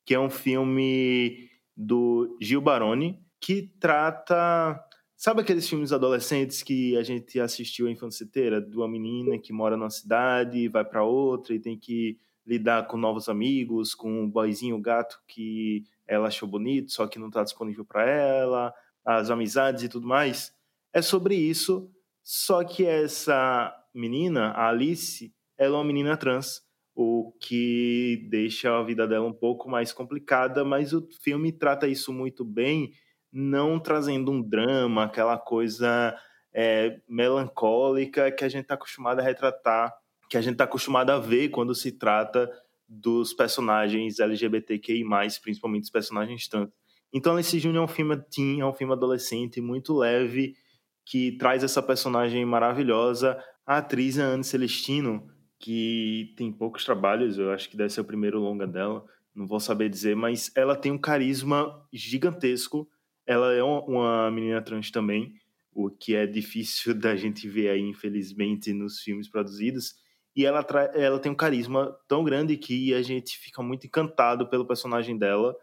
que é um filme do Gil Baroni, que trata. Sabe aqueles filmes adolescentes que a gente assistiu a infância inteira? De uma menina que mora numa cidade, vai para outra e tem que lidar com novos amigos, com um boyzinho gato que ela achou bonito, só que não está disponível para ela, as amizades e tudo mais. É sobre isso, só que essa menina, a Alice, ela é uma menina trans, o que deixa a vida dela um pouco mais complicada, mas o filme trata isso muito bem, não trazendo um drama, aquela coisa é, melancólica que a gente está acostumado a retratar, que a gente está acostumado a ver quando se trata dos personagens LGBTQI+, principalmente os personagens trans. Então, esse Júnior é um filme teen, é um filme adolescente, muito leve, que traz essa personagem maravilhosa. A atriz é Anne Celestino, que tem poucos trabalhos, eu acho que deve ser o primeiro longa dela, não vou saber dizer, mas ela tem um carisma gigantesco. Ela é uma menina trans também, o que é difícil da gente ver aí, infelizmente, nos filmes produzidos. E ela, ela tem um carisma tão grande que a gente fica muito encantado pelo personagem dela,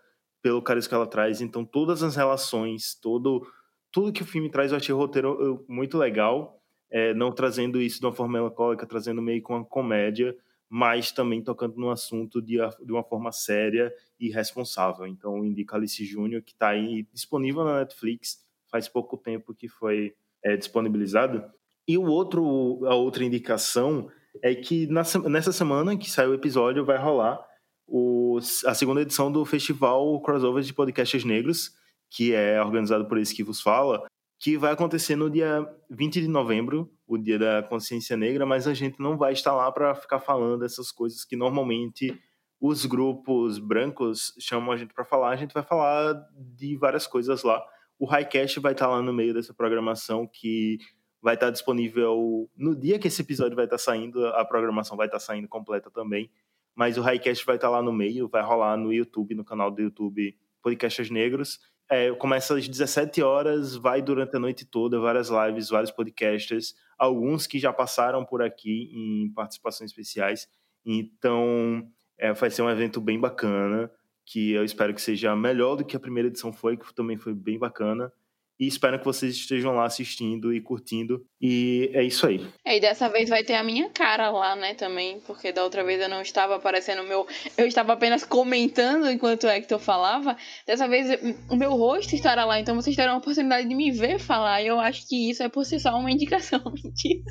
pelo carisma que ela traz. Então, todas as relações, todo, tudo que o filme traz, eu achei o roteiro muito legal. É, não trazendo isso de uma forma melancólica, trazendo meio com uma comédia, mas também tocando no assunto de, de uma forma séria e responsável. Então, indico Alice Júnior, que está aí disponível na Netflix, faz pouco tempo que foi é, disponibilizado. E o outro, a outra indicação é que nessa semana que sai o episódio vai rolar o, a segunda edição do festival Crossover de Podcasts Negros, que é organizado por esse que vos fala, que vai acontecer no dia 20 de novembro, o dia da consciência negra, mas a gente não vai estar lá para ficar falando essas coisas que normalmente os grupos brancos chamam a gente para falar. A gente vai falar de várias coisas lá. O Highcast vai estar lá no meio dessa programação que vai estar disponível no dia que esse episódio vai estar saindo, a programação vai estar saindo completa também. Mas o Highcast vai estar lá no meio, vai rolar no YouTube, no canal do YouTube Podcasts Negros. É, começa às 17 horas, vai durante a noite toda, várias lives, vários podcasters, alguns que já passaram por aqui em participações especiais. Então, é, vai ser um evento bem bacana, que eu espero que seja melhor do que a primeira edição foi, que também foi bem bacana. E espero que vocês estejam lá assistindo e curtindo. E é isso aí. É, e dessa vez vai ter a minha cara lá, né, também, porque da outra vez eu não estava aparecendo o meu. Eu estava apenas comentando enquanto o Hector falava. Dessa vez o meu rosto estará lá, então vocês terão a oportunidade de me ver falar. E eu acho que isso é por si só uma indicação. Mentira.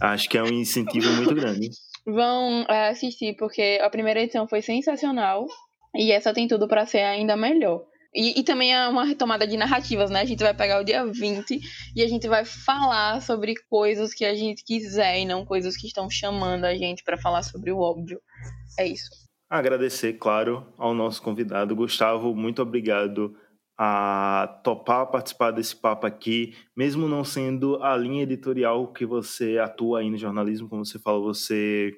Acho que é um incentivo muito grande. Vão é, assistir, porque a primeira edição foi sensacional. E essa tem tudo para ser ainda melhor. E, e também é uma retomada de narrativas, né? A gente vai pegar o dia 20 e a gente vai falar sobre coisas que a gente quiser e não coisas que estão chamando a gente para falar sobre o óbvio. É isso. Agradecer, claro, ao nosso convidado. Gustavo, muito obrigado a topar participar desse papo aqui, mesmo não sendo a linha editorial que você atua aí no jornalismo, como você falou, você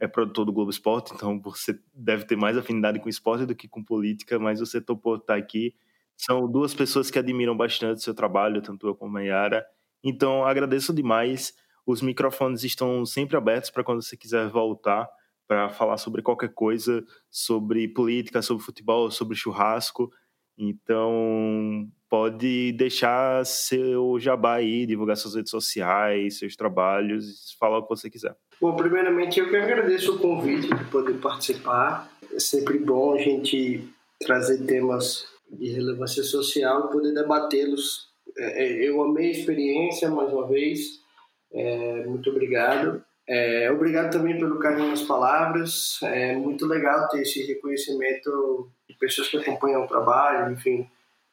é produtor do Globo Esporte, então você deve ter mais afinidade com esporte do que com política, mas você topou estar aqui. São duas pessoas que admiram bastante o seu trabalho, tanto eu como a Yara. Então, agradeço demais. Os microfones estão sempre abertos para quando você quiser voltar para falar sobre qualquer coisa, sobre política, sobre futebol, sobre churrasco. Então, pode deixar seu jabá aí, divulgar suas redes sociais, seus trabalhos, falar o que você quiser. Bom, primeiramente eu que agradeço o convite de poder participar. É sempre bom a gente trazer temas de relevância social e poder debatê-los. É, Eu amei a experiência mais uma vez. É, muito obrigado. É, obrigado também pelo carinho nas palavras. É muito legal ter esse reconhecimento de pessoas que acompanham o trabalho. Enfim,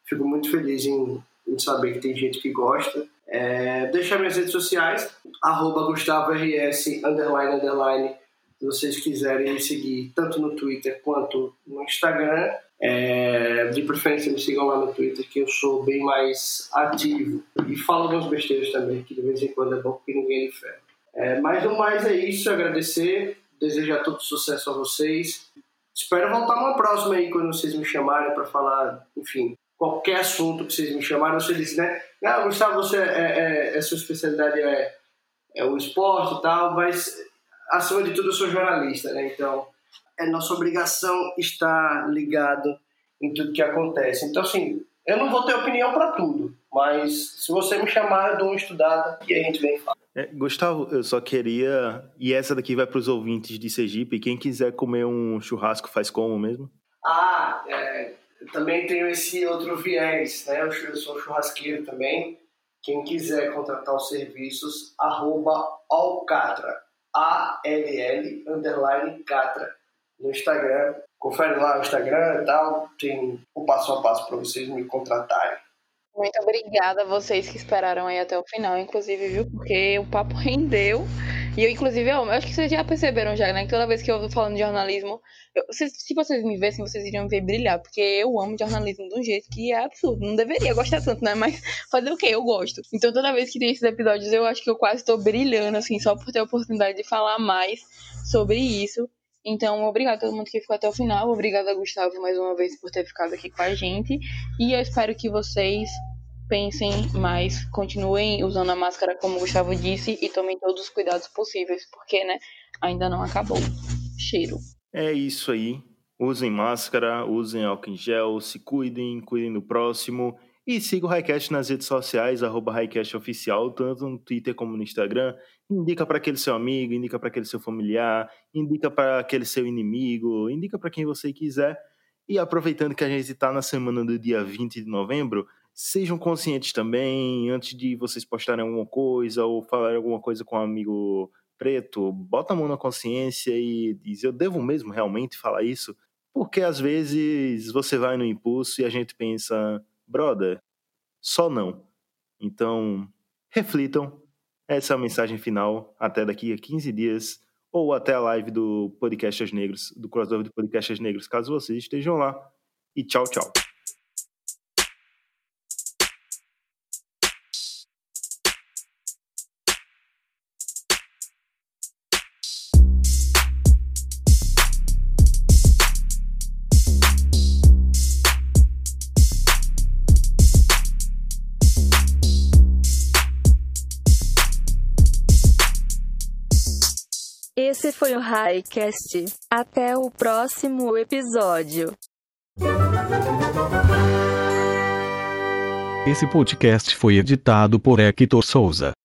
fico muito feliz em, em saber que tem gente que gosta. É, deixar minhas redes sociais, arroba GustavoRS, underline, underline, Se vocês quiserem me seguir tanto no Twitter quanto no Instagram, é, de preferência me sigam lá no Twitter, que eu sou bem mais ativo. E falo algumas besteiras também, que de vez em quando é bom porque ninguém lhe ferra. É, mas no mais é isso, agradecer, desejar todo sucesso a vocês. Espero voltar numa próxima aí, quando vocês me chamarem para falar, enfim, qualquer assunto que vocês me chamarem. Você disse, né? Ah, Gustavo, você, é, é, a sua especialidade é, é o esporte e tal, mas acima de tudo eu sou jornalista, né? Então é nossa obrigação estar ligado em tudo que acontece. Então, assim, eu não vou ter opinião para tudo, mas se você me chamar, eu dou uma estudada e a gente vem falar. É, Gustavo, eu só queria. E essa daqui vai para os ouvintes de Sergipe. Quem quiser comer um churrasco, faz como mesmo? Ah, é, eu também tenho esse outro viés, né? Eu sou churrasqueiro também. Quem quiser contratar os serviços, arroba Alcatra, A-L-L, underline Catra, no Instagram. Confere lá o Instagram e tal, tem o passo a passo para vocês me contratarem. Muito obrigada a vocês que esperaram aí até o final, inclusive, viu? Porque o papo rendeu. E eu, inclusive, eu, eu acho que vocês já perceberam já, né? Que toda vez que eu tô falando de jornalismo, eu, se, se vocês me vissem, vocês iriam me ver brilhar. Porque eu amo jornalismo de um jeito que é absurdo. Não deveria gostar tanto, né? Mas fazer o quê? Eu gosto. Então toda vez que tem esses episódios, eu acho que eu quase tô brilhando, assim, só por ter a oportunidade de falar mais sobre isso. Então, obrigado a todo mundo que ficou até o final. Obrigada, Gustavo, mais uma vez por ter ficado aqui com a gente. E eu espero que vocês pensem mais, continuem usando a máscara como o Gustavo disse e tomem todos os cuidados possíveis, porque, né, ainda não acabou. Cheiro. É isso aí. Usem máscara, usem álcool em gel, se cuidem, cuidem do próximo. E siga o Highcast nas redes sociais, arroba Oficial, tanto no Twitter como no Instagram. Indica para aquele seu amigo, indica para aquele seu familiar, indica para aquele seu inimigo, indica para quem você quiser. E aproveitando que a gente está na semana do dia 20 de novembro, sejam conscientes também, antes de vocês postarem alguma coisa ou falarem alguma coisa com um amigo preto, bota a mão na consciência e diz: eu devo mesmo realmente falar isso? Porque às vezes você vai no impulso e a gente pensa, brother, só não. Então, reflitam. Essa é a mensagem final. Até daqui a 15 dias ou até a live do Podcasters Negros, do crossover do Podcasters Negros, caso vocês estejam lá. E tchau, tchau. Esse foi o Highcast. Até o próximo episódio. Esse podcast foi editado por Hector Souza.